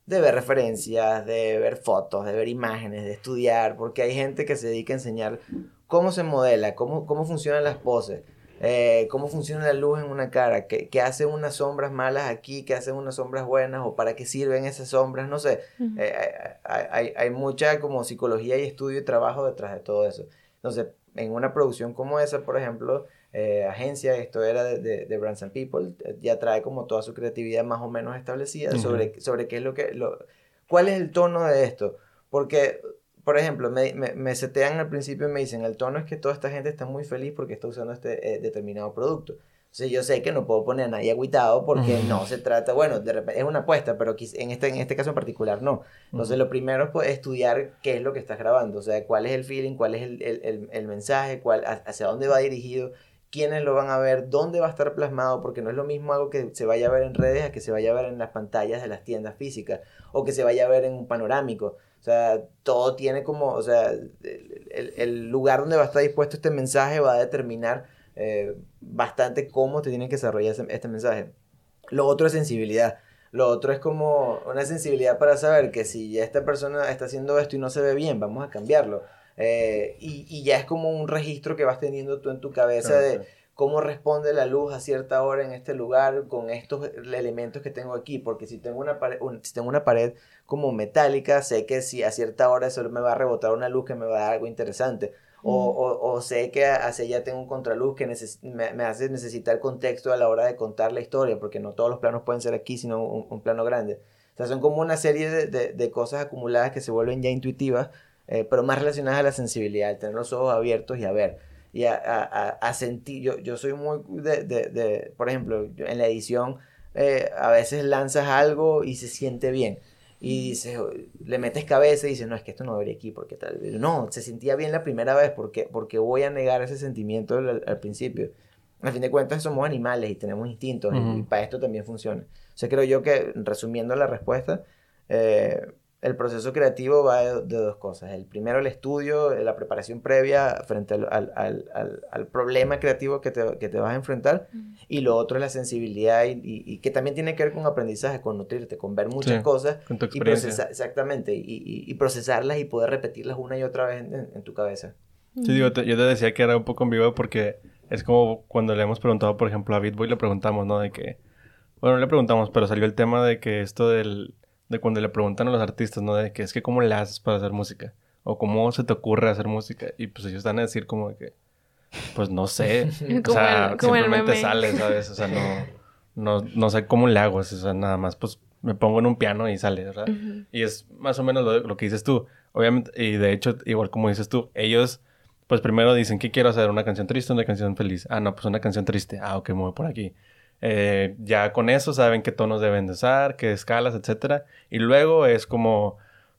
de ver referencias, de ver fotos, de ver imágenes, de estudiar, porque hay gente que se dedica a enseñar cómo se modela, cómo, cómo funcionan las poses, eh, cómo funciona la luz en una cara, qué, qué hacen unas sombras malas aquí, qué hacen unas sombras buenas o para qué sirven esas sombras, no sé. Uh -huh. eh, hay, hay, hay, mucha como psicología y estudio y trabajo detrás de todo eso. Entonces, en una producción como esa, por ejemplo, eh, agencia, esto era de, de, de, Brands and People, ya trae como toda su creatividad más o menos establecida uh -huh. sobre, sobre qué es lo que, lo, cuál es el tono de esto. Porque, por ejemplo, me, me, me setean al principio y me dicen, el tono es que toda esta gente está muy feliz porque está usando este eh, determinado producto. Entonces yo sé que no puedo poner a nadie agüitado porque uh -huh. no se trata, bueno, de repente es una apuesta, pero en este, en este caso en particular no. Entonces uh -huh. lo primero es pues, estudiar qué es lo que estás grabando, o sea, cuál es el feeling, cuál es el, el, el, el mensaje, cuál, hacia dónde va dirigido, quiénes lo van a ver, dónde va a estar plasmado, porque no es lo mismo algo que se vaya a ver en redes a que se vaya a ver en las pantallas de las tiendas físicas o que se vaya a ver en un panorámico. O sea, todo tiene como, o sea, el, el lugar donde va a estar dispuesto este mensaje va a determinar eh, bastante cómo te tiene que desarrollar este mensaje. Lo otro es sensibilidad. Lo otro es como una sensibilidad para saber que si esta persona está haciendo esto y no se ve bien, vamos a cambiarlo. Eh, y, y, ya es como un registro que vas teniendo tú en tu cabeza claro, de cómo responde la luz a cierta hora en este lugar con estos elementos que tengo aquí. Porque si tengo una pared, un, si tengo una pared como metálica, sé que si a cierta hora eso me va a rebotar una luz que me va a dar algo interesante. O, o, o, sé que hacia allá tengo un contraluz que me, me, hace necesitar contexto a la hora de contar la historia, porque no todos los planos pueden ser aquí, sino un, un plano grande. O sea, son como una serie de, de, de cosas acumuladas que se vuelven ya intuitivas eh, pero más relacionadas a la sensibilidad, el tener los ojos abiertos y a ver, y a, a, a sentir, yo, yo soy muy de, de, de por ejemplo, en la edición eh, a veces lanzas algo y se siente bien, y dices, le metes cabeza y dices, no, es que esto no debería aquí, porque tal, no, se sentía bien la primera vez, porque, porque voy a negar ese sentimiento al, al principio. Al fin de cuentas somos animales y tenemos instintos, uh -huh. y, y, para esto también funciona. O sea, creo yo que, resumiendo la respuesta, eh, el proceso creativo va de, de, dos cosas. El primero, el estudio, la preparación previa frente al, al, al, al problema creativo que te, que te, vas a enfrentar. Y lo otro es la sensibilidad y, y, y, que también tiene que ver con aprendizaje, con nutrirte, con ver muchas sí, cosas. Con tu y procesar, exactamente. Y, procesarlas y poder repetirlas una y otra vez en, en tu cabeza. Sí, digo, te, yo te decía que era un poco en vivo porque es como cuando le hemos preguntado, por ejemplo, a Bitboy, le preguntamos, ¿no? De que... Bueno, le preguntamos, pero salió el tema de que esto del de cuando le preguntan a los artistas, ¿no? De que es que cómo le haces para hacer música. O cómo se te ocurre hacer música. Y pues ellos están a decir como que, pues no sé. o sea, el, simplemente sale, ¿sabes? O sea, no, no, no sé cómo le hago. O sea, nada más pues me pongo en un piano y sale, ¿verdad? Uh -huh. Y es más o menos lo, lo, que dices tú. Obviamente, y de hecho, igual como dices tú, ellos pues primero dicen, ¿qué quiero hacer? ¿Una canción triste o una canción feliz? Ah, no, pues una canción triste. Ah, ok, me voy por aquí. Eh, ya con eso saben qué tonos deben de usar, qué escalas, etcétera. Y luego es como,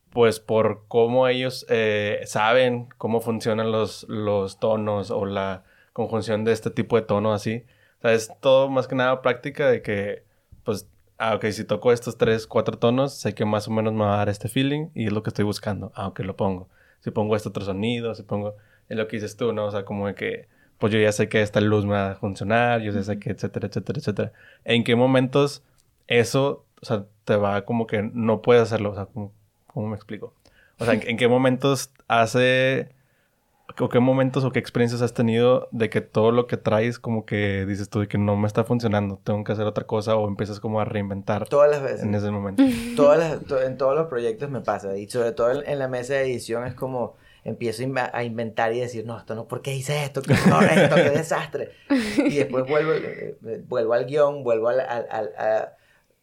pues por cómo ellos eh, saben cómo funcionan los, los tonos o la conjunción de este tipo de tono así. O es todo más que nada práctica de que, pues, ah, ok, si toco estos tres, cuatro tonos, sé que más o menos me va a dar este feeling y es lo que estoy buscando. Ah, ok, lo pongo. Si pongo este otro sonido, si pongo, es lo que dices tú, ¿no? O sea, como de que pues yo ya sé que esta luz me va a funcionar, yo ya sé que, etcétera, etcétera, etcétera. ¿En qué momentos eso, o sea, te va como que no puedes hacerlo? O sea, ¿cómo, cómo me explico? O sea, ¿en, ¿en, qué momentos hace, o qué momentos o qué experiencias has tenido de que todo lo que traes como que dices tú de que no me está funcionando, tengo que hacer otra cosa o empiezas como a reinventar? Todas las veces. En ese momento. Todas las, to en todos los proyectos me pasa y sobre todo en, en la mesa de edición es como empiezo a inventar y decir, no, esto no, ¿por qué hice esto? ¿Qué horror esto? ¡Qué desastre! Y después vuelvo, eh, vuelvo al guion, vuelvo al... al, al a...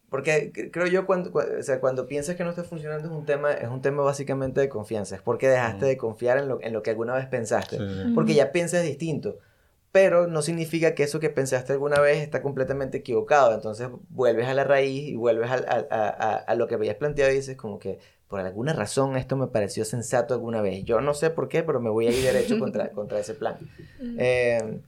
porque creo yo cuando, o sea, cuando piensas que no está funcionando es un tema, es un tema básicamente de confianza. Es porque dejaste mm. de confiar en lo, en lo que alguna vez pensaste. Sí. Porque ya piensas distinto. Pero no significa que eso que pensaste alguna vez está completamente equivocado. Entonces vuelves a la raíz y vuelves a, a, a, a lo que habías planteado y dices como que, por alguna razón esto me pareció sensato alguna vez. Yo no sé por qué, pero me voy a ir derecho contra, contra ese plan. Eh,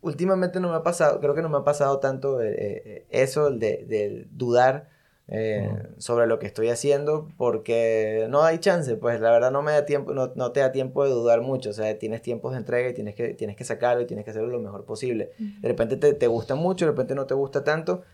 últimamente no me ha pasado, creo que no me ha pasado tanto eh, eh, eso, el de, de dudar eh, sobre lo que estoy haciendo, porque no hay chance, pues la verdad no me da tiempo, no, no, te da tiempo de dudar mucho, o sea, tienes tiempos de entrega y tienes que, tienes que sacarlo y tienes que hacerlo lo mejor posible. De repente te, te gusta mucho, de repente no te gusta tanto,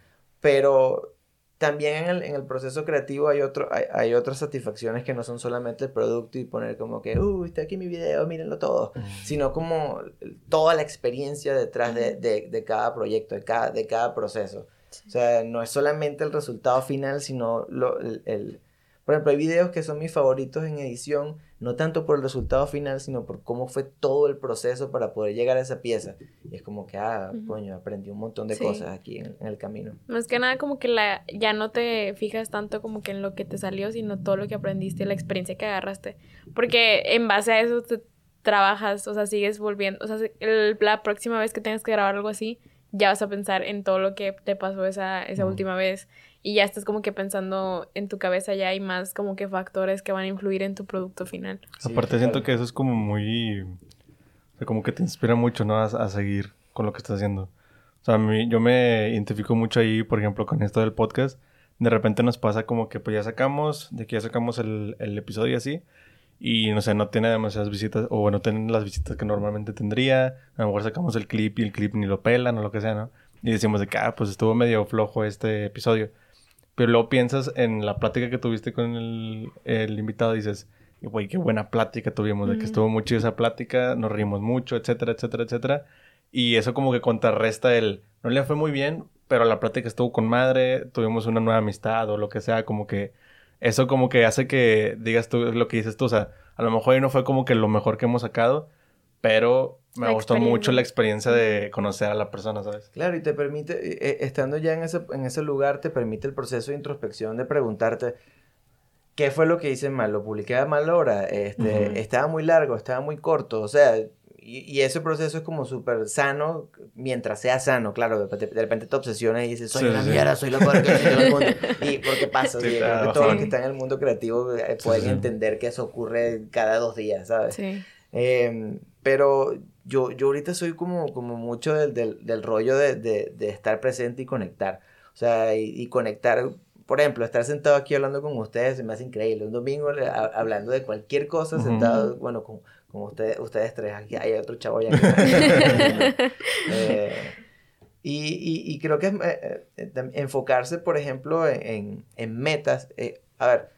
pero también en el, en el, proceso creativo hay, otro, hay, hay, otras satisfacciones que no son solamente el producto y poner como que, uy, está aquí mi video, mírenlo todo, sino como toda la experiencia detrás de, de, de, cada proyecto, de cada, de cada proceso. O sea, no es solamente el resultado final, sino lo, el, el, Por ejemplo, hay videos que son mis favoritos en edición, no tanto por el resultado final, sino por cómo fue todo el proceso para poder llegar a esa pieza. Y es como que, ah, uh -huh. coño, aprendí un montón de sí. cosas aquí en, en, el camino. Más que nada como que la, ya no te fijas tanto como que en lo que te salió, sino todo lo que aprendiste, la experiencia que agarraste. Porque en base a eso te trabajas, o sea, sigues volviendo, o sea, el, la próxima vez que tengas que grabar algo así, ya vas a pensar en todo lo que te pasó esa, esa uh -huh. última vez y ya estás como que pensando en tu cabeza ya hay más como que factores que van a influir en tu producto final. Sí, Aparte siento que eso es como muy... O sea, como que te inspira mucho, ¿no? A, a seguir con lo que estás haciendo. O sea, a mí, yo me identifico mucho ahí, por ejemplo, con esto del podcast. De repente nos pasa como que pues ya sacamos, de que ya sacamos el, el episodio y así. Y no sé, no tiene demasiadas visitas, o no tienen las visitas que normalmente tendría. A lo mejor sacamos el clip y el clip ni lo pelan o lo que sea, ¿no? Y decimos de que, ah, pues estuvo medio flojo este episodio. Pero luego piensas en la plática que tuviste con el, el invitado y dices, güey, qué buena plática tuvimos, mm. de que estuvo muy chido esa plática, nos rimos mucho, etcétera, etcétera, etcétera. Y eso como que contrarresta el, no le fue muy bien, pero la plática estuvo con madre, tuvimos una nueva amistad o lo que sea, como que eso como que hace que digas tú lo que dices tú, o sea, a lo mejor ahí no fue como que lo mejor que hemos sacado, pero me gustó mucho la experiencia de conocer a la persona, ¿sabes? Claro, y te permite, eh, estando ya en ese, en ese lugar, te permite el proceso de introspección de preguntarte, ¿qué fue lo que hice mal? ¿Lo publiqué a mal hora? Este, uh -huh. ¿Estaba muy largo? ¿Estaba muy corto? O sea, y, y ese proceso es como súper sano mientras sea sano, claro, de, de, repente te obsesionas y dices, soy sí, una sí. mierda, soy lo peor que en el mundo. Y porque pasa, sí, claro. todos los que están en el mundo creativo eh, pueden entender que eso ocurre cada dos días, ¿sabes? Sí. Eh, pero yo, yo ahorita soy como, como mucho del, del, del rollo de, de, de, estar presente y conectar. O sea, y, y, conectar, por ejemplo, estar sentado aquí hablando con ustedes se me hace increíble. Un domingo a, hablando de cualquier cosa, uh -huh. sentado, bueno, con, con ustedes, ustedes tres, aquí hay otro chavo ya. eh, y, y, y, creo que eh, eh, enfocarse, por ejemplo, en, en metas. Eh, a ver,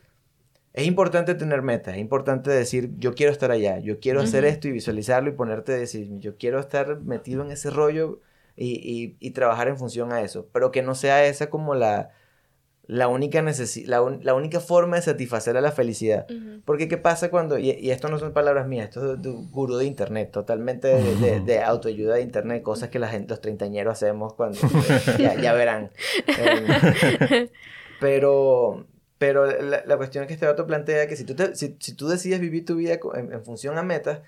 es importante tener metas, es importante decir, yo quiero estar allá, yo quiero uh -huh. hacer esto y visualizarlo y ponerte a decir, yo quiero estar metido en ese rollo y, y, y, trabajar en función a eso, pero que no sea esa como la, la, única, la, un, la única forma de satisfacer a la felicidad. Uh -huh. Porque ¿qué pasa cuando, y, y, esto no son palabras mías, esto es de un gurú de internet, totalmente de, de, de, autoayuda de internet, cosas que la gente, los treintañeros hacemos cuando, ya, ya verán. Eh, pero pero la, la, cuestión es que este dato plantea que si tú, te, si, si tú decides vivir tu vida en, en, función a metas,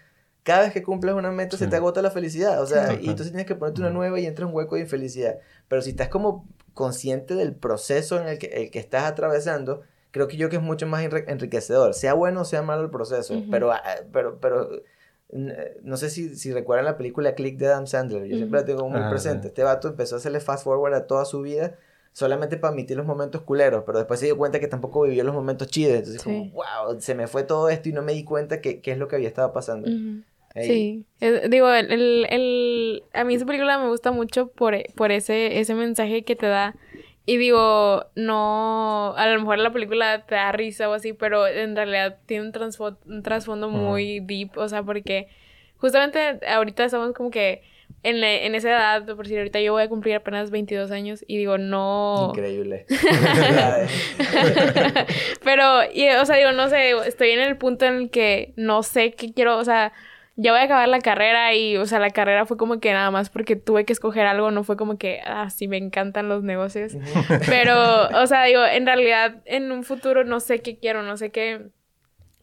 cada vez que cumples una meta sí. se te agota la felicidad. O sea, sí, y entonces tienes que ponerte una nueva y entra un hueco de infelicidad. Pero si estás como consciente del proceso en el que, el que estás atravesando, creo que yo que es mucho más enriquecedor. Sea bueno o sea malo el proceso. Uh -huh. Pero, ah, pero, pero no sé si, si recuerdan la película Click de Adam Sandler. Yo uh -huh. siempre la tengo muy ah, presente. Este vato empezó a hacerle fast forward a toda su vida solamente para omitir los momentos culeros, pero después se dio cuenta que tampoco vivió los momentos chidos, entonces sí. como, wow, se me fue todo esto y no me di cuenta que, qué es lo que había estado pasando. Uh -huh. Sí, eh, digo, el, el, el, a mí esa película me gusta mucho por, por ese, ese mensaje que te da. Y digo, no, a lo mejor la película te da risa o así, pero en realidad tiene un, un trasfondo uh -huh. muy deep, o sea, porque justamente ahorita estamos como que en, en esa edad, por decir, ahorita yo voy a cumplir apenas 22 años y digo, no... Increíble. Pero, y, o sea, digo, no sé, estoy en el punto en el que no sé qué quiero, o sea, ya voy a acabar la carrera y, o sea, la carrera fue como que nada más porque tuve que escoger algo, no fue como que, ah, sí, me encantan los negocios. Pero, o sea, digo, en realidad, en un futuro no sé qué quiero, no sé qué,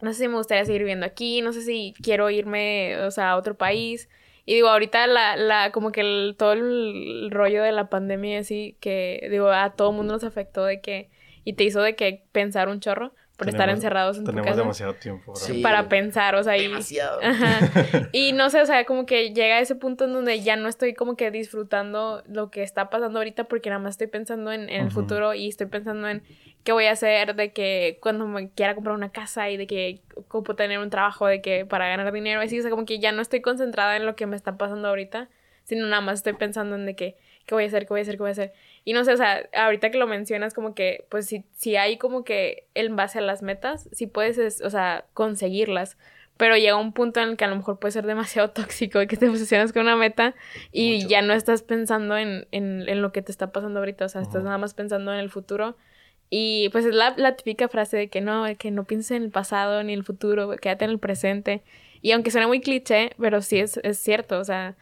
no sé si me gustaría seguir viviendo aquí, no sé si quiero irme, o sea, a otro país. Y digo, ahorita la, la, como que el, todo el rollo de la pandemia así, que digo, a todo mundo nos afectó de que, y te hizo de que pensar un chorro. Por estar encerrados en tu Tenemos casa. demasiado tiempo. Sí. Para pensar, o sea, y... Demasiado. Ajá. Y no sé, o sea, como que llega a ese punto en donde ya no estoy como que disfrutando lo que está pasando ahorita porque nada más estoy pensando en, en el futuro y estoy pensando en qué voy a hacer, de que cuando me quiera comprar una casa y de que ocupo tener un trabajo, de que para ganar dinero, así, o sea, como que ya no estoy concentrada en lo que me está pasando ahorita, sino nada más estoy pensando en de que qué voy a hacer, qué voy a hacer, qué voy a hacer. Y no sé, o sea, ahorita que lo mencionas, como que, pues si, si hay como que en base a las metas, si puedes, es- o sea, conseguirlas. Pero llega un punto en el que a lo mejor puede ser demasiado tóxico y que te obsesionas con una meta y Mucho. ya no estás pensando en, en, en lo que te está pasando ahorita, o sea, estás nada más pensando en el futuro. Y pues es la, la típica frase de que no, que no pienses en el pasado ni el futuro, quédate en el presente. Y aunque suene muy cliché, pero sí es, es cierto, o sea,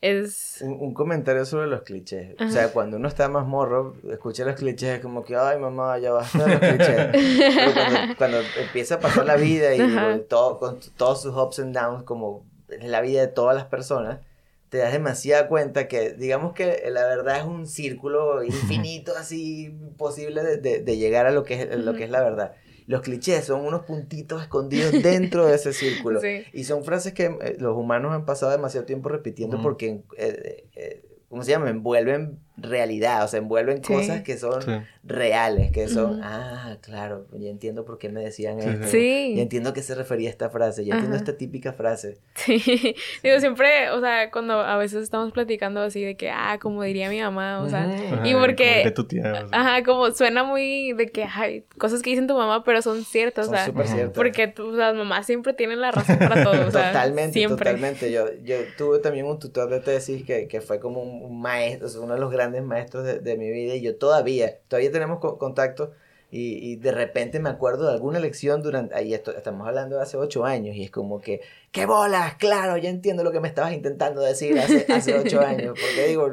es... Un, un comentario sobre los clichés. O Ajá. sea, cuando uno está más morro, escucha los clichés, es como que, ay, mamá, ya basta de los clichés. Pero cuando, cuando empieza a pasar la vida y todo, con todos sus ups and downs, como es la vida de todas las personas, te das demasiada cuenta que, digamos que la verdad es un círculo infinito, así, imposible de, de- de llegar a lo que es, lo que es la verdad. Los clichés son unos puntitos escondidos dentro de ese círculo. Sí. Y son frases que eh, los humanos han pasado demasiado tiempo repitiendo porque, eh, eh, ¿cómo se llama? Envuelven realidad, o sea, envuelven Sí. cosas que son Sí. reales, que son, ah, claro, ya entiendo por qué me decían Sí, esto. Ya entiendo a qué se refería esta frase, ya entiendo Ajá. esta típica frase. Sí, digo, siempre, o sea, cuando a veces estamos platicando así de que, ah, como diría mi mamá, o sea. Ajá, Y porque- como de tu tía, o sea. ajá, como suena muy de que, ay, cosas que dicen tu mamá, pero son ciertas, o Son sea, súper ciertas. porque tú, las mamás siempre tienen la razón para todo, o sea, totalmente, siempre. totalmente. Yo, yo tuve también un tutor de tesis que, que fue como un, un maestro, o sea, uno de los grandes maestros de, de mi vida y yo todavía, todavía tenemos co- contacto y, y de repente me acuerdo de alguna lección durante, ahí esto, estamos hablando de hace ocho años y es como que, ¡qué bolas! Claro, ya entiendo lo que me estabas intentando decir hace, hace ocho años, porque digo...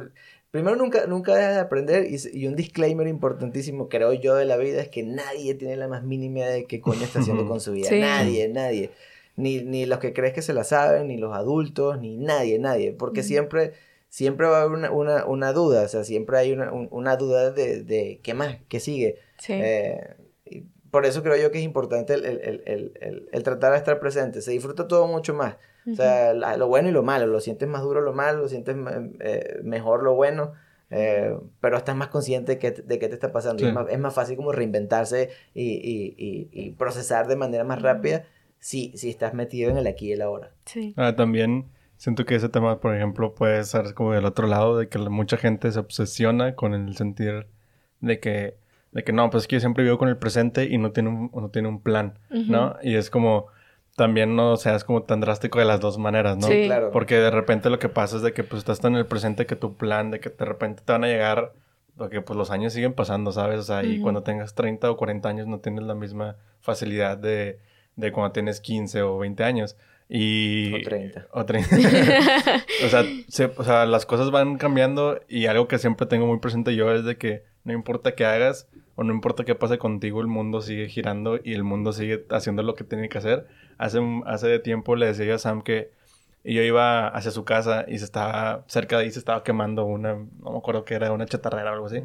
Primero, nunca, nunca dejas de aprender y, y un disclaimer importantísimo, creo yo, de la vida es que nadie tiene la más mínima idea de qué coño está haciendo con su vida. Sí. Nadie, nadie. Ni, ni los que crees que se la saben, ni los adultos, ni nadie, nadie. Porque Ujú. siempre, siempre va a haber una, una, una duda, o sea, siempre hay una, un- una duda de, de qué más, qué sigue. Sí. Eh, y por eso creo yo que es importante el, el, el, el, el- el tratar de estar presente. Se disfruta todo mucho más. O sea, la- lo bueno y lo malo. Lo sientes más duro lo malo, lo sientes eh, mejor lo bueno. eh, pero estás más consciente que, de qué te está pasando. Sí. es, más, es más fácil como reinventarse y, y, y, y procesar de manera más rápida si, si estás metido en el aquí y el ahora. sí. Ah, también siento que ese tema, por ejemplo, puede ser como del otro lado, de que mucha gente se obsesiona con el sentir de que, de que no, pues es que yo siempre vivo con el presente y no tiene un, no tiene un plan, ¿no? Y es como, también no seas como tan drástico de las dos maneras, ¿no? Sí. Claro. Porque de repente lo que pasa es de que pues estás tan en el presente que tu plan, de que de repente te van a llegar, porque pues los años siguen pasando, ¿sabes? O sea, y cuando tengas 30 o 40 años no tienes la misma facilidad de, de cuando tienes 15 o 20 años. Y... O 30. O 30. o, sea, se- o sea, las cosas van cambiando y algo que siempre tengo muy presente yo es de que no importa qué hagas o no importa qué pase contigo, el mundo sigue girando y el mundo sigue haciendo lo que tiene que hacer. Hace, hace tiempo le decía yo a Sam que yo iba hacia su casa y se estaba, cerca de ahí se estaba quemando una, no me acuerdo qué era, una chatarrera o algo así.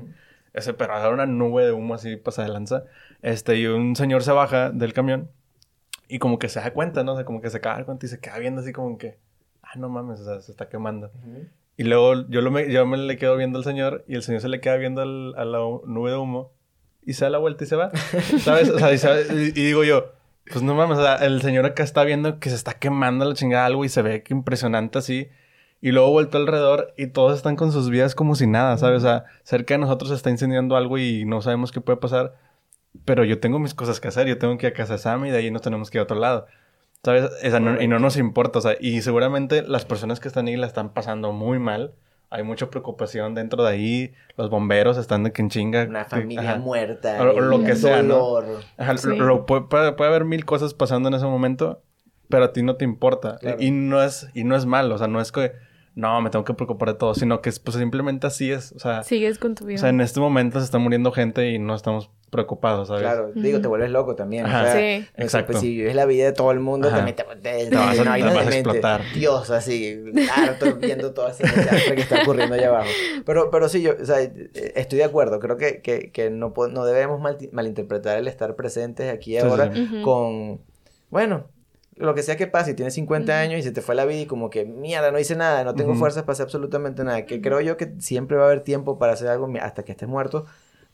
Ese, pero era una nube de humo así pasada de lanza. Este, y un señor se baja del camión y como que se da cuenta, ¿no? O sea, como que se acaba de dar cuenta y se queda viendo así como que, ah, no mames, o sea, se está quemando. Y luego yo, lo me, yo me le quedo viendo al señor y el señor se le queda viendo al- a la nube de humo y se da la vuelta y se va. ¿Sabes? O sea, y, sabe- y- y digo yo, pues no mames, o sea, el señor acá está viendo que se está quemando la chingada algo y se ve que impresionante así. Y luego vuelto alrededor y todos están con sus vidas como si nada, ¿sabes? O sea, cerca de nosotros se está incendiando algo y no sabemos qué puede pasar. Pero yo tengo mis cosas que hacer, yo tengo que ir a casa de Sam y de ahí nos tenemos que ir a otro lado. ¿Sabes? No- y no nos importa, o sea, y seguramente las personas que están ahí la están pasando muy mal. Hay mucha preocupación dentro de ahí. Los bomberos están de que en chinga. Una familia ajá. muerta. O- o lo que sea, ¿no? dolor. Ajá, Sí. lo- lo- puede, puede- puede haber mil cosas pasando en ese momento, pero a ti no te importa. Claro. Y, no es, y no es malo, o sea, no es que, no, me tengo que preocupar de todo, sino que es, pues simplemente así es. O sea, Sigues con tu vida. o sea, en este momento se está muriendo gente y no estamos preocupado, ¿sabes? Claro, digo, te vuelves loco también. Ajá. o sea, Sí. o sea, Exacto. pues, si vives la vida de todo el mundo, Ajá. también te, te, Te una vaina te vas a explotar. Dios, así, harto viendo todo desastre que está ocurriendo allá abajo. Pero, pero sí, yo, o sea, estoy de acuerdo. Creo que, que, que no, po- no debemos mal- malinterpretar el estar presentes aquí y Sí, ahora sí. Con, bueno, lo que sea que pase, si tienes 50 Ujú. años y se te fue la vida y como que, mierda, no hice nada, no tengo fuerzas para hacer absolutamente nada, que creo yo que siempre va a haber tiempo para hacer algo hasta que estés muerto,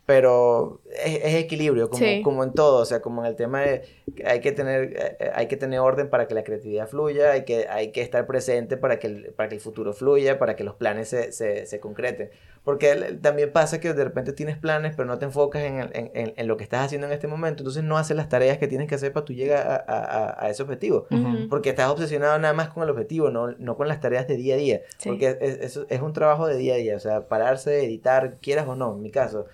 pero es, es equilibrio, como, Sí. como en todo, o sea, como en el tema de hay que tener, eh, hay que tener orden para que la creatividad fluya, hay que, hay que estar presente para que, el, para que el futuro fluya, para que los planes se, se, se concreten. Porque también pasa que de repente tienes planes, pero no te enfocas en, el- en, en- lo que estás haciendo en este momento, entonces no haces las tareas que tienes que hacer para tú llegar a, a- a- ese objetivo. Ujú. Porque estás obsesionado nada más con el objetivo, no, no con las tareas de día a día. Sí. Porque es, es, es un trabajo de día a día. O sea, pararse, editar, quieras o no, en mi caso.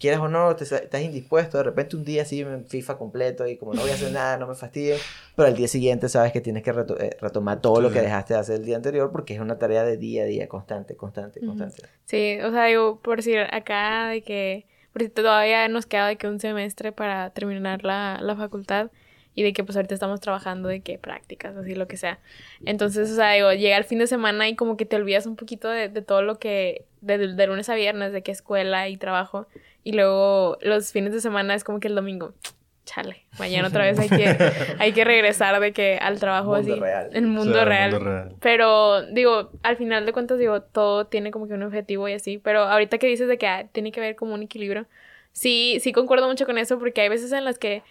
Quieras o no, te, estás indispuesto. De repente un día sí, en FIFA completo y como no voy a hacer nada, no me fastidien. Pero al día siguiente sabes que tienes que reto- eh, retomar todo Sí, lo que dejaste de hacer el día anterior porque es una tarea de día a día, constante, constante, constante. Sí, o sea, digo, por decir acá de que, por si todavía nos queda de que un semestre para terminar la, la facultad y de que pues ahorita estamos trabajando de que prácticas, así lo que sea. Entonces, o sea, digo, llega el fin de semana y como que te olvidas un poquito de, de todo lo que, de, de lunes a viernes, de que escuela y trabajo. Y luego los fines de semana es como que el domingo, chale, mañana otra vez hay que, hay que regresar de que al trabajo Mundo así. real. El O mundo sea, el real. mundo real. Pero, digo, al final de cuentas, digo, todo tiene como que un objetivo y así. Pero ahorita que dices de que ah, tiene que haber como un equilibrio, sí, sí concuerdo mucho con eso porque hay veces en las que,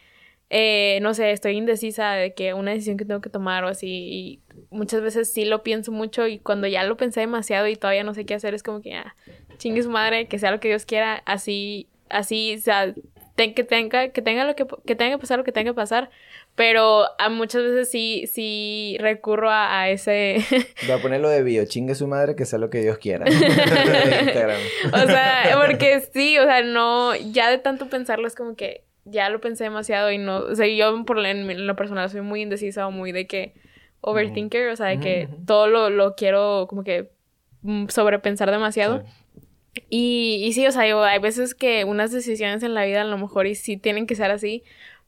eh, no sé, estoy indecisa de que una decisión que tengo que tomar o así. Y muchas veces sí lo pienso mucho y cuando ya lo pensé demasiado y todavía no sé qué hacer, es como que, ah, chingue su madre, que sea lo que Dios quiera, así, así, o sea, ten- que tenga, que tenga lo que, que tenga que pasar lo que tenga que pasar. Pero a muchas veces sí, sí recurro a, a ese, Voy a ponerlo de bio, chingue su madre que sea lo que Dios quiera. O sea, porque sí, o sea, no, ya de tanto pensarlo es como que ya lo pensé demasiado y no, o sea, yo por la- en lo personal soy muy indecisa o muy de que overthinker, o sea, de que todo lo, lo quiero como que mm, sobrepensar demasiado. Sí. Y, y sí, o sea, digo, hay veces que unas decisiones en la vida a lo mejor y sí tienen que ser así,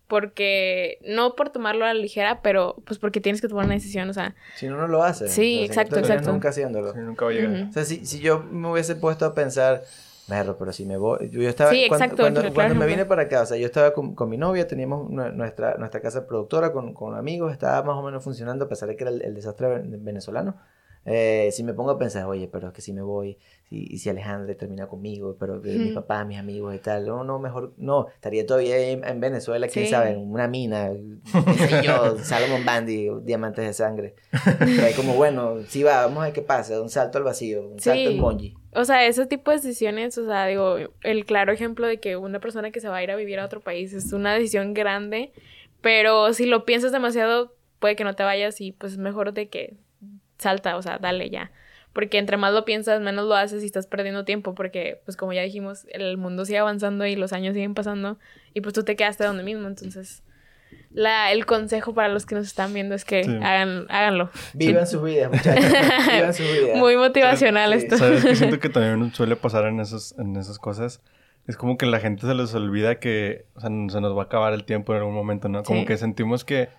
porque no por tomarlo a la ligera, pero pues porque tienes que tomar una decisión, o sea, Si no, no lo hace. Sí, exacto, exacto. Nunca haciéndolo. Sí, nunca va a llegar. Ujú. O sea, si, si yo me hubiese puesto a pensar, Pero si me voy. Yo estaba. Sí, cuando, exacto, Cuando, claro, cuando me vine para acá, o sea, yo estaba con, con mi novia, teníamos nue- nuestra, nuestra casa productora con, con amigos, estaba más o menos funcionando, a pesar de que era el, el desastre ven- venezolano. Eh, si me pongo a pensar, oye, pero es que si me voy, si, y si Alejandra termina conmigo, pero que mis papás, mis amigos y tal, no, no, mejor, no, estaría todavía en, en Venezuela, quién Sí. sabe, en una mina, yo, Salomon Bandy, diamantes de sangre. Pero ahí como, bueno, sí va, vamos a ver qué pasa, un salto al vacío, un salto Sí. en bungee. O sea, ese tipo de decisiones, o sea, digo, el claro ejemplo de que una persona que se va a ir a vivir a otro país es una decisión grande, pero si lo piensas demasiado, puede que no te vayas y pues mejor de que salta, o sea, dale ya. Porque entre más lo piensas, menos lo haces y estás perdiendo tiempo, porque pues como ya dijimos, el mundo sigue avanzando y los años siguen pasando y pues tú te quedaste donde mismo, entonces la, el consejo para los que nos están viendo es que Sí. hagan, háganlo. Vivan sus vidas, muchachos. Vivan sus vidas. Muy motivacional Sí. esto. ¿Sabes qué siento que también suele pasar en, esos, en esas cosas? Es como que la gente se les olvida que o sea, se nos va a acabar el tiempo en algún momento, ¿no? Como Sí. que sentimos que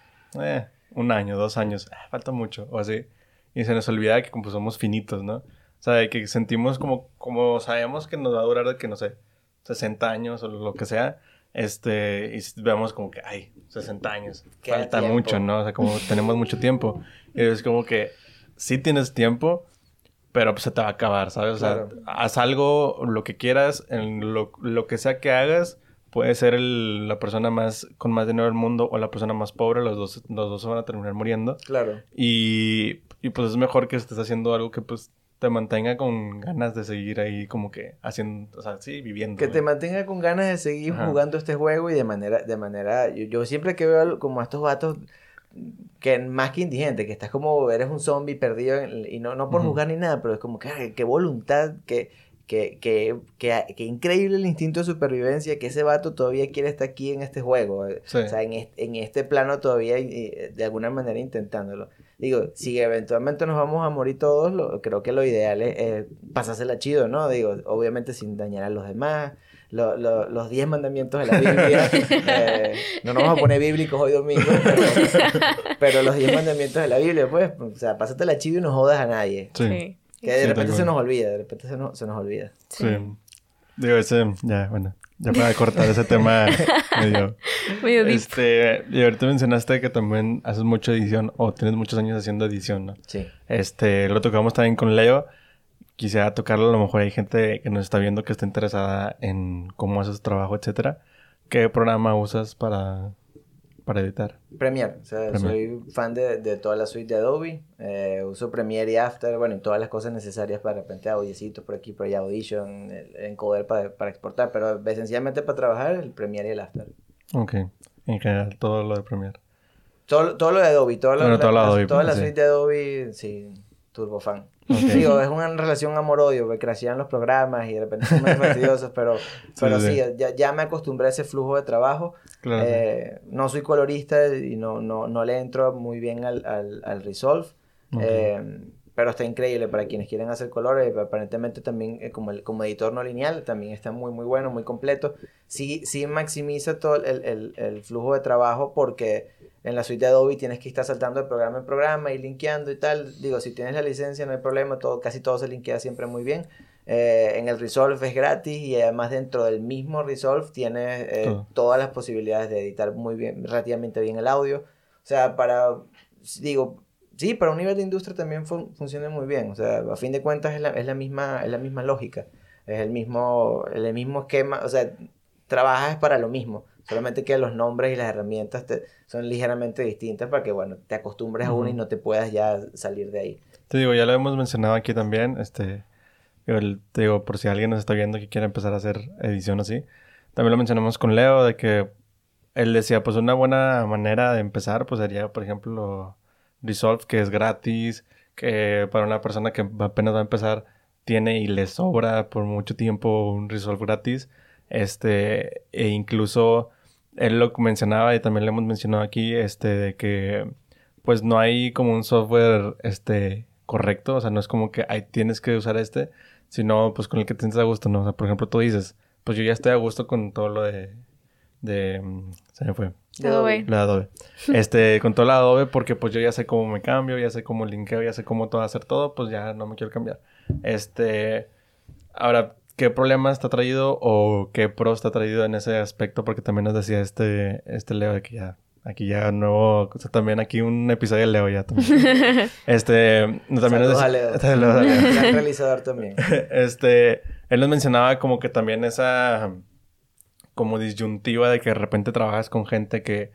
eh, un año, dos años, ah, falta mucho, o así. Y se nos olvida que como somos finitos, ¿no? O sea, de que sentimos como, como sabemos que nos va a durar de que, no sé, 60 años o lo que sea. Este, y vemos como que, ay, 60 años, Queda falta tiempo. mucho, ¿no? O sea, como tenemos mucho tiempo. Y es como que sí tienes tiempo, pero pues se te va a acabar, ¿sabes? O sea, Claro. haz algo, lo que quieras, en lo, lo que sea que hagas, puede ser el- la persona más con más dinero del mundo o la persona más pobre, los dos, los dos se van a terminar muriendo. Claro. Y, y pues es mejor que estés haciendo algo que pues te mantenga con ganas de seguir ahí como que haciendo, o sea, sí, viviendo. Que te mantenga con ganas de seguir Ajá. jugando este juego y de manera, de manera, yo, yo siempre que veo como a estos vatos que más que indigente, que estás como, eres un zombie perdido en- y no, no por jugar ni nada, pero es como que, qué voluntad, que, que, que, que, que increíble el instinto de supervivencia, que ese vato todavía quiere estar aquí en este juego, eh, Sí. o sea, en este, en este plano todavía de alguna manera intentándolo. Digo, si eventualmente nos vamos a morir todos, lo- creo que lo ideal es eh, pasársela chido, ¿no? Digo, obviamente sin dañar a los demás. lo- lo- los 10 mandamientos de la Biblia. Eh, no nos vamos a poner bíblicos hoy domingo, pero, pero los 10 mandamientos de la Biblia, pues, o sea, pásate la chiva y no jodas a nadie. Sí. Sí. Que de Sí, repente se nos olvida, de repente se nos, se nos olvida. Sí. Digo, ese, ya, bueno, ya para cortar ese tema medio. Medio deep. Este, y ahorita mencionaste que también haces mucha edición o tienes muchos años haciendo edición, ¿no? Sí. Este, lo tocamos también con Leo. Quisiera tocarlo, a lo mejor hay gente que nos está viendo que está interesada en cómo haces trabajo, etcétera. ¿Qué programa usas para, para editar? Premiere, o sea, Premiere. soy fan de, de toda la suite de Adobe. eh, uso Premiere y After, bueno, y todas las cosas necesarias para de repente audiecitos por aquí, por allá, Audition, el encoder para, para exportar, pero esencialmente para trabajar el Premiere y el After. Ok. En general, todo lo de Premiere. Todo, todo lo de Adobe, Bueno, todo lo de la- Adobe, toda la sí. suite de Adobe, sí, turbo fan. Ok. Digo, es una relación amor-odio, porque crecían los programas y de repente son muy fastidiosos, pero, pero sí. sí, Ya, ya me acostumbré a ese flujo de trabajo. Claro. sí. Eh, no soy colorista y no, no, no le entro muy bien al, al, al Resolve. Ok. eh, pero está increíble para quienes quieren hacer colores. Aparentemente también eh, como, el, como editor no lineal también está muy muy bueno, muy completo. Sí, sí maximiza todo el, el, el flujo de trabajo porque en la suite de Adobe tienes que estar saltando de programa en programa y linkeando y tal. Digo, si tienes la licencia no hay problema, todo, casi todo se linkea siempre muy bien. Eh, en el Resolve es gratis y además dentro del mismo Resolve tienes eh, todas las posibilidades de editar muy bien, relativamente bien el audio. O sea, para, digo, sí, para un nivel de industria también fun- funciona muy bien. O sea, a fin de cuentas es la, es la, misma, es la misma lógica, es el mismo, el mismo esquema, o sea, trabajas para lo mismo. Solamente que los nombres y las herramientas te- son ligeramente distintas para que, bueno, te acostumbres a una y no te puedas ya salir de ahí. Te digo, ya lo hemos mencionado aquí también. Este, el- te digo, por si alguien nos está viendo que quiere empezar a hacer edición así. También lo mencionamos con Leo, de que él decía, pues una buena manera de empezar, pues sería, por ejemplo, Resolve, que es gratis, que para una persona que apenas va a empezar, tiene y le sobra por mucho tiempo un Resolve gratis. Este, e incluso él lo mencionaba y también le hemos mencionado aquí, este, de que pues no hay como un software este correcto, o sea, no es como que ay, tienes que usar este, sino pues con el que te sientes a gusto, ¿no? O sea, por ejemplo, tú dices, pues yo ya estoy a gusto con todo lo de de mm, se me fue, Adobe. la Adobe. Este, con todo la Adobe porque pues yo ya sé cómo me cambio, ya sé cómo linkeo, ya sé cómo todo hacer todo, pues ya no me quiero cambiar. Este, ahora ¿Qué problemas te ha traído o qué pros te ha traído en ese aspecto? Porque también nos decía este, este Leo de que ya, aquí ya nuevo, o sea, también aquí un episodio de Leo ya también. Este, también nos a decía- Leo. Saludos a Leo. Gran realizador también. Este, él nos mencionaba como que también esa como disyuntiva de que de repente trabajas con gente que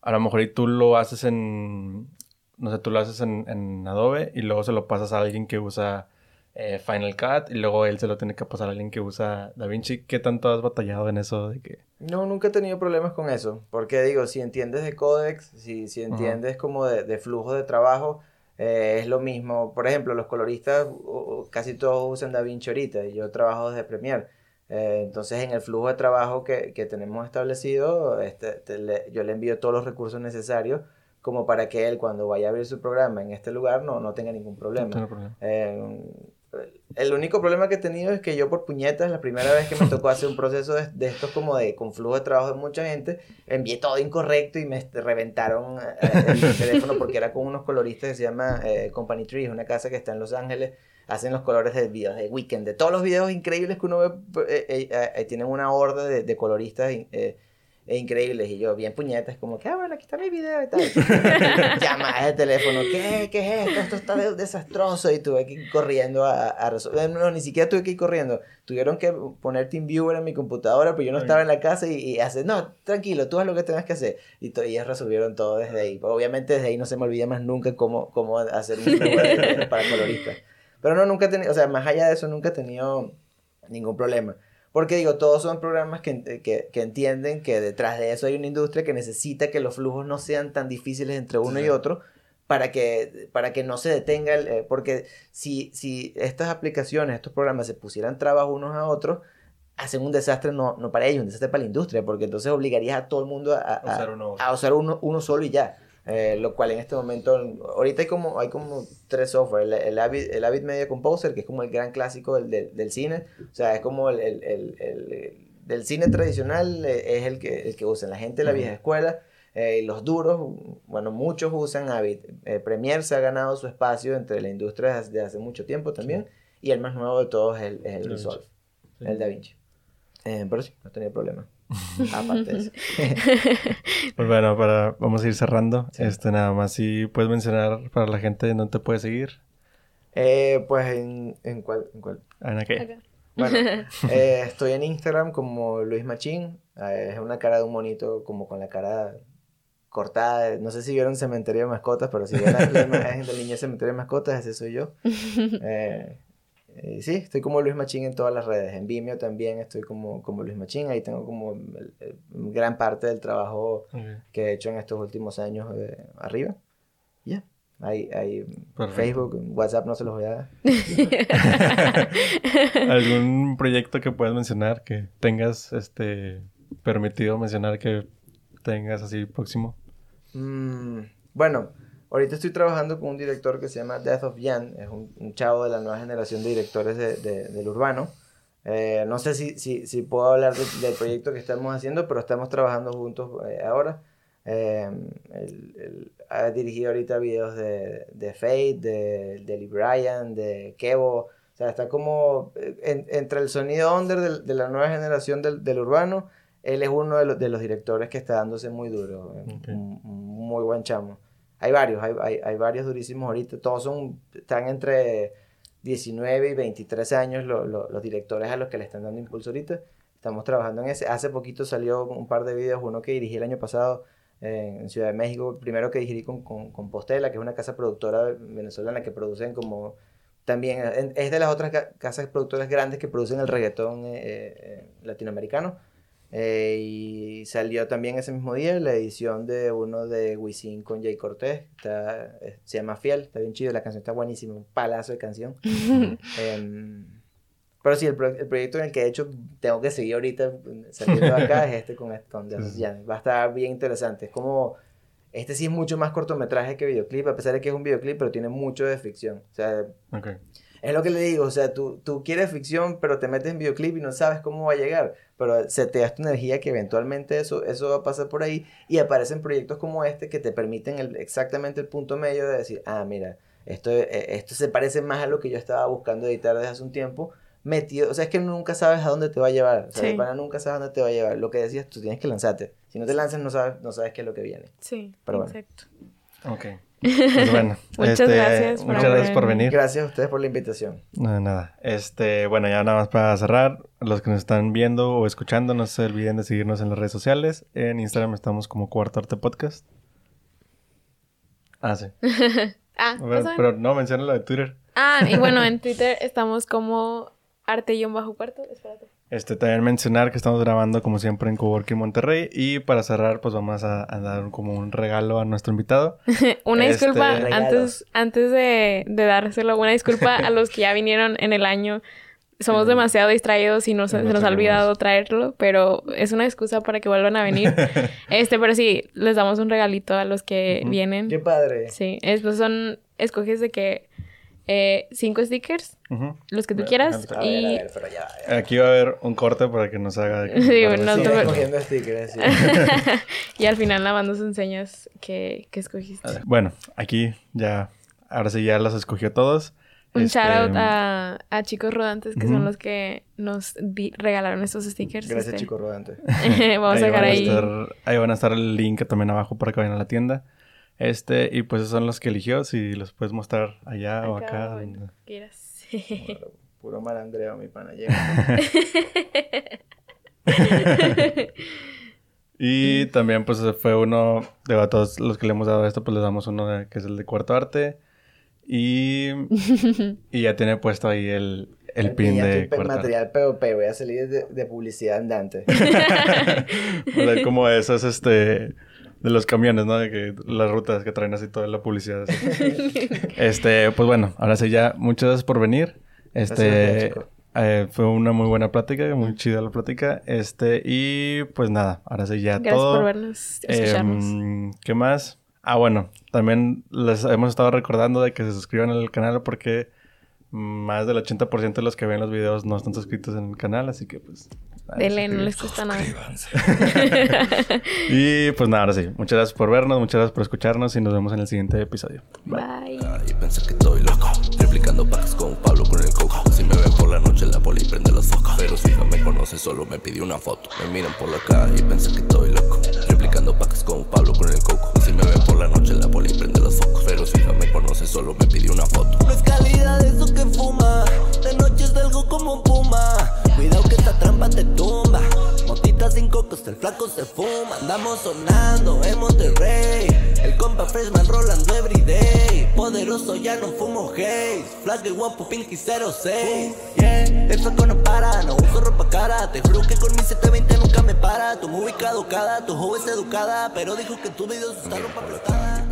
a lo mejor y tú lo haces en, no sé, tú lo haces en, en Adobe y luego se lo pasas a alguien que usa eh, Final Cut y luego él se lo tiene que pasar a alguien que usa DaVinci. ¿Qué tanto has batallado en eso de que... No, nunca he tenido problemas con eso. Porque digo, si entiendes de códex, si, si entiendes como de, de flujo de trabajo, eh, es lo mismo. Por ejemplo, los coloristas o casi todos usan DaVinci ahorita y yo trabajo desde Premiere. Eh, entonces, en el flujo de trabajo que, que tenemos establecido, este, te le- yo le envío todos los recursos necesarios como para que él cuando vaya a abrir su programa en este lugar no, no tenga ningún problema. No tengo problema. Eh, el único problema que he tenido es que yo por puñetas, la primera vez que me tocó hacer un proceso de, de estos como de con flujo de trabajo de mucha gente, envié todo incorrecto y me reventaron eh, el teléfono porque era con unos coloristas que se llama eh, Company Tree, una casa que está en Los Ángeles, hacen los colores de videos de Weekend, de todos los videos increíbles que uno ve, eh, eh, tienen una horda de, de coloristas e increíbles. Y yo, bien puñetas, como que, ah, bueno, aquí está mi video y tal. Llama de teléfono, ¿qué? ¿Qué es esto? Esto está de- desastroso. Y tuve que ir corriendo a, a resolver. No, ni siquiera tuve que ir corriendo. Tuvieron que poner TeamViewer en mi computadora, pero yo no Ay. estaba en la casa y, y hace, no, tranquilo, tú haz lo que tengas que hacer. Y, ellos resolvieron todo desde ahí. Obviamente desde ahí no se me olvida más nunca cómo, cómo hacer un para coloristas. Pero no, nunca he tenido, o sea, más allá de eso, nunca he tenido ningún problema. Porque digo, todos son programas que, que, que entienden que detrás de eso hay una industria que necesita que los flujos no sean tan difíciles entre uno Sí. y otro para que, para que no se detenga. El, eh, porque si, si estas aplicaciones, estos programas se pusieran trabas unos a otros, hacen un desastre no, no para ellos, un desastre para la industria, porque entonces obligarías a todo el mundo a, a- a- Usar uno. a usar uno, uno solo y ya. Eh, lo cual en este momento, ahorita hay como, hay como tres software. El, el, Avid, el Avid Media Composer, que es como el gran clásico del, del, del cine. O sea, es como el, el, el, el- del cine tradicional eh, es el que, el que usan. La gente de la vieja escuela, eh, los duros, bueno, muchos usan Avid. Eh, Premiere se ha ganado su espacio entre la industria desde hace mucho tiempo también. Y el más nuevo de todos es el, es Resolve, Sí. el Da Vinci. Eh, pero sí, no tenía problema. Aparte de eso. Pues bueno, para, vamos a ir cerrando. Sí. Este, nada más si puedes mencionar para la gente en dónde te puede seguir. Eh, pues en, en cuál, en cuál En aquel. Acá. Bueno, eh, estoy en Instagram como Luis Machín. Eh, es una cara de un monito como con la cara cortada. No sé si vieron Cementerio de Mascotas, pero si vieron la imagen del niño de Cementerio de Mascotas, ese soy yo. Eh, eh, sí, estoy como Luis Machín en todas las redes. En Vimeo también estoy como, como Luis Machín. Ahí tengo como el- el- gran parte del trabajo Ok. que he hecho en estos últimos años eh, arriba. Ya. Ahí, ahí Perfecto. Facebook, WhatsApp no se los voy a dar. ¿Algún proyecto que puedas mencionar que tengas este permitido mencionar que tengas así próximo? Mm, bueno, ahorita estoy trabajando con un director que se llama Death of Jan, es un, un chavo de la nueva generación de directores de- de- del urbano. Eh, no sé si, si, si puedo hablar de- del proyecto que estamos haciendo, pero estamos trabajando juntos eh, ahora. Eh, él, él ha dirigido ahorita videos de, de Fate, de, de Lee Bryan, de Kevo. O sea, está como eh, en- entre el sonido under del- de, la nueva generación del, del urbano. Él es uno de los, de los directores que está dándose muy duro. eh, Ok. un- un muy buen chamo. Hay varios, hay, hay, hay varios durísimos ahorita. Todos son, están entre 19 y 23 años lo- lo- los directores a los que le están dando impulso ahorita. Estamos trabajando en ese. Hace poquito salió un par de videos, uno que dirigí el año pasado en Ciudad de México, primero que dirigí con, con, Postela, que es una casa productora venezolana que producen como... También es de las otras ca- casas productoras grandes que producen el reggaetón eh, eh, latinoamericano. Eh, y salió también ese mismo día la edición de uno de Wisin con Jay Cortés. Está, eh, se llama Fiel, está bien chido, la canción está buenísima, un palazo de canción. Em, pero sí, el, pro- el proyecto en el que de hecho tengo que seguir ahorita saliendo de acá es este con, con. Jan. Va a estar bien interesante. Es como, este sí es mucho más cortometraje que videoclip, a pesar de que es un videoclip, pero tiene mucho de ficción. O sea, Ok. Es lo que le digo, o sea, tú, tú quieres ficción, pero te metes en videoclip y no sabes cómo va a llegar. Pero se te da esta energía que eventualmente eso, eso va a pasar por ahí y aparecen proyectos como este que te permiten el- exactamente el punto medio de decir, ah, mira, esto, eh, esto se parece más a lo que yo estaba buscando editar desde hace un tiempo. Metido, o sea, es que nunca sabes a dónde te va a llevar. O sea, Sí. nunca sabes a dónde te va a llevar. Lo que decías, tú tienes que lanzarte. Si no te lanzas, no sabes, no sabes qué es lo que viene. Sí, Pero bueno. exacto. Ok. Pues bueno. Muchas este, gracias por Muchas gracias por venir. Gracias a ustedes por la invitación. No, nada. Este, bueno, ya nada más para cerrar. Los que nos están viendo o escuchando, no se olviden de seguirnos en las redes sociales. En Instagram estamos como Cuarto Arte Podcast. Ah, sí. Ah, Pero, no, menciona lo de Twitter. Ah, y bueno, en Twitter estamos como arte-bajo-cuarto. Espérate. Este, también mencionar que estamos grabando como siempre en Coworking Monterrey. Y para cerrar, pues vamos a, a dar como un regalo a nuestro invitado. Una Este- disculpa Regalos. antes, antes de, de dárselo, una disculpa a los que ya vinieron en el año. Somos demasiado distraídos y nos, Sí, se no nos ha olvidado traerlo, pero es una excusa para que vuelvan a venir. este, pero sí, les damos un regalito a los que vienen. Qué padre. Sí, estos son, escoges de que eh, cinco stickers, Ujú. los que tú Bueno, quieras, A ver, a y ver, ya. Aquí va a haber un corte para que nos haga... Sí, para no ver te si- Sigue me- escogiendo stickers. sí. y al final nada más nos enseñas que, que escogiste. Bueno, aquí ya... Ahora sí ya los escogió todos. Un Este, shout out a, a chicos rodantes que Ujú. son los que nos di- regalaron estos stickers. Gracias, este. chico rodante. Vamos a ahí dejar van a ahí. estar- ahí van a estar el link también abajo para que vayan a la tienda. Este, y pues esos son los que eligió. Si los puedes mostrar allá o acá. bueno, donde- quieras. Puro malandreo, mi pana. Llega. Y también, pues fue uno de a todos los que le hemos dado esto, pues les damos uno de- que es el de cuarto arte. Y, y ya tiene puesto ahí el, el pin de material POP. Voy a salir de, de publicidad andante. O sea, como esos, este, de los camiones, ¿no? De que las rutas que traen así toda la publicidad. así. Este, pues bueno, ahora sí ya, muchas gracias por venir. Gracias Este, chicos. eh, fue una muy buena plática, muy chida la plática. Este, y pues nada, ahora sí ya Gracias todo. por vernos, escucharnos. Em, ¿Qué más? Ah, bueno, también les hemos estado recordando de que se suscriban al canal porque más del 80% de los que ven los videos no están suscritos en el canal, así que pues Dele, no les cuesta nada. y pues nada, ahora sí. Muchas gracias por vernos, muchas gracias por escucharnos y nos vemos en el siguiente episodio. Bye. Y pensé que estoy loco Replicando packs con Pablo con el coco Si me ven por la noche la poli prende los focos Pero si no me conoce solo me pidió una foto Me miran por la calle y pensé que estoy loco Replicando packs con Pablo con el coco Si me ven por la noche la poli prende los focos Pero si no me conoce solo me pidió una foto No es calidad eso que fuma. De noche es algo como un puma. Cuidado que esta trampa te tumba. Motita sin cocos, el flaco se fuma. Andamos sonando en Monterrey. El compa Freshman rolando everyday. Poderoso ya no fumo haze. Flash de guapo, pinky 06. Yeah, el flaco no para, no uso ropa cara. Te juro que con mi 720 nunca me para. Tu movie caducada, tu joven es educada. Pero dijo que tu video está ropa prestada.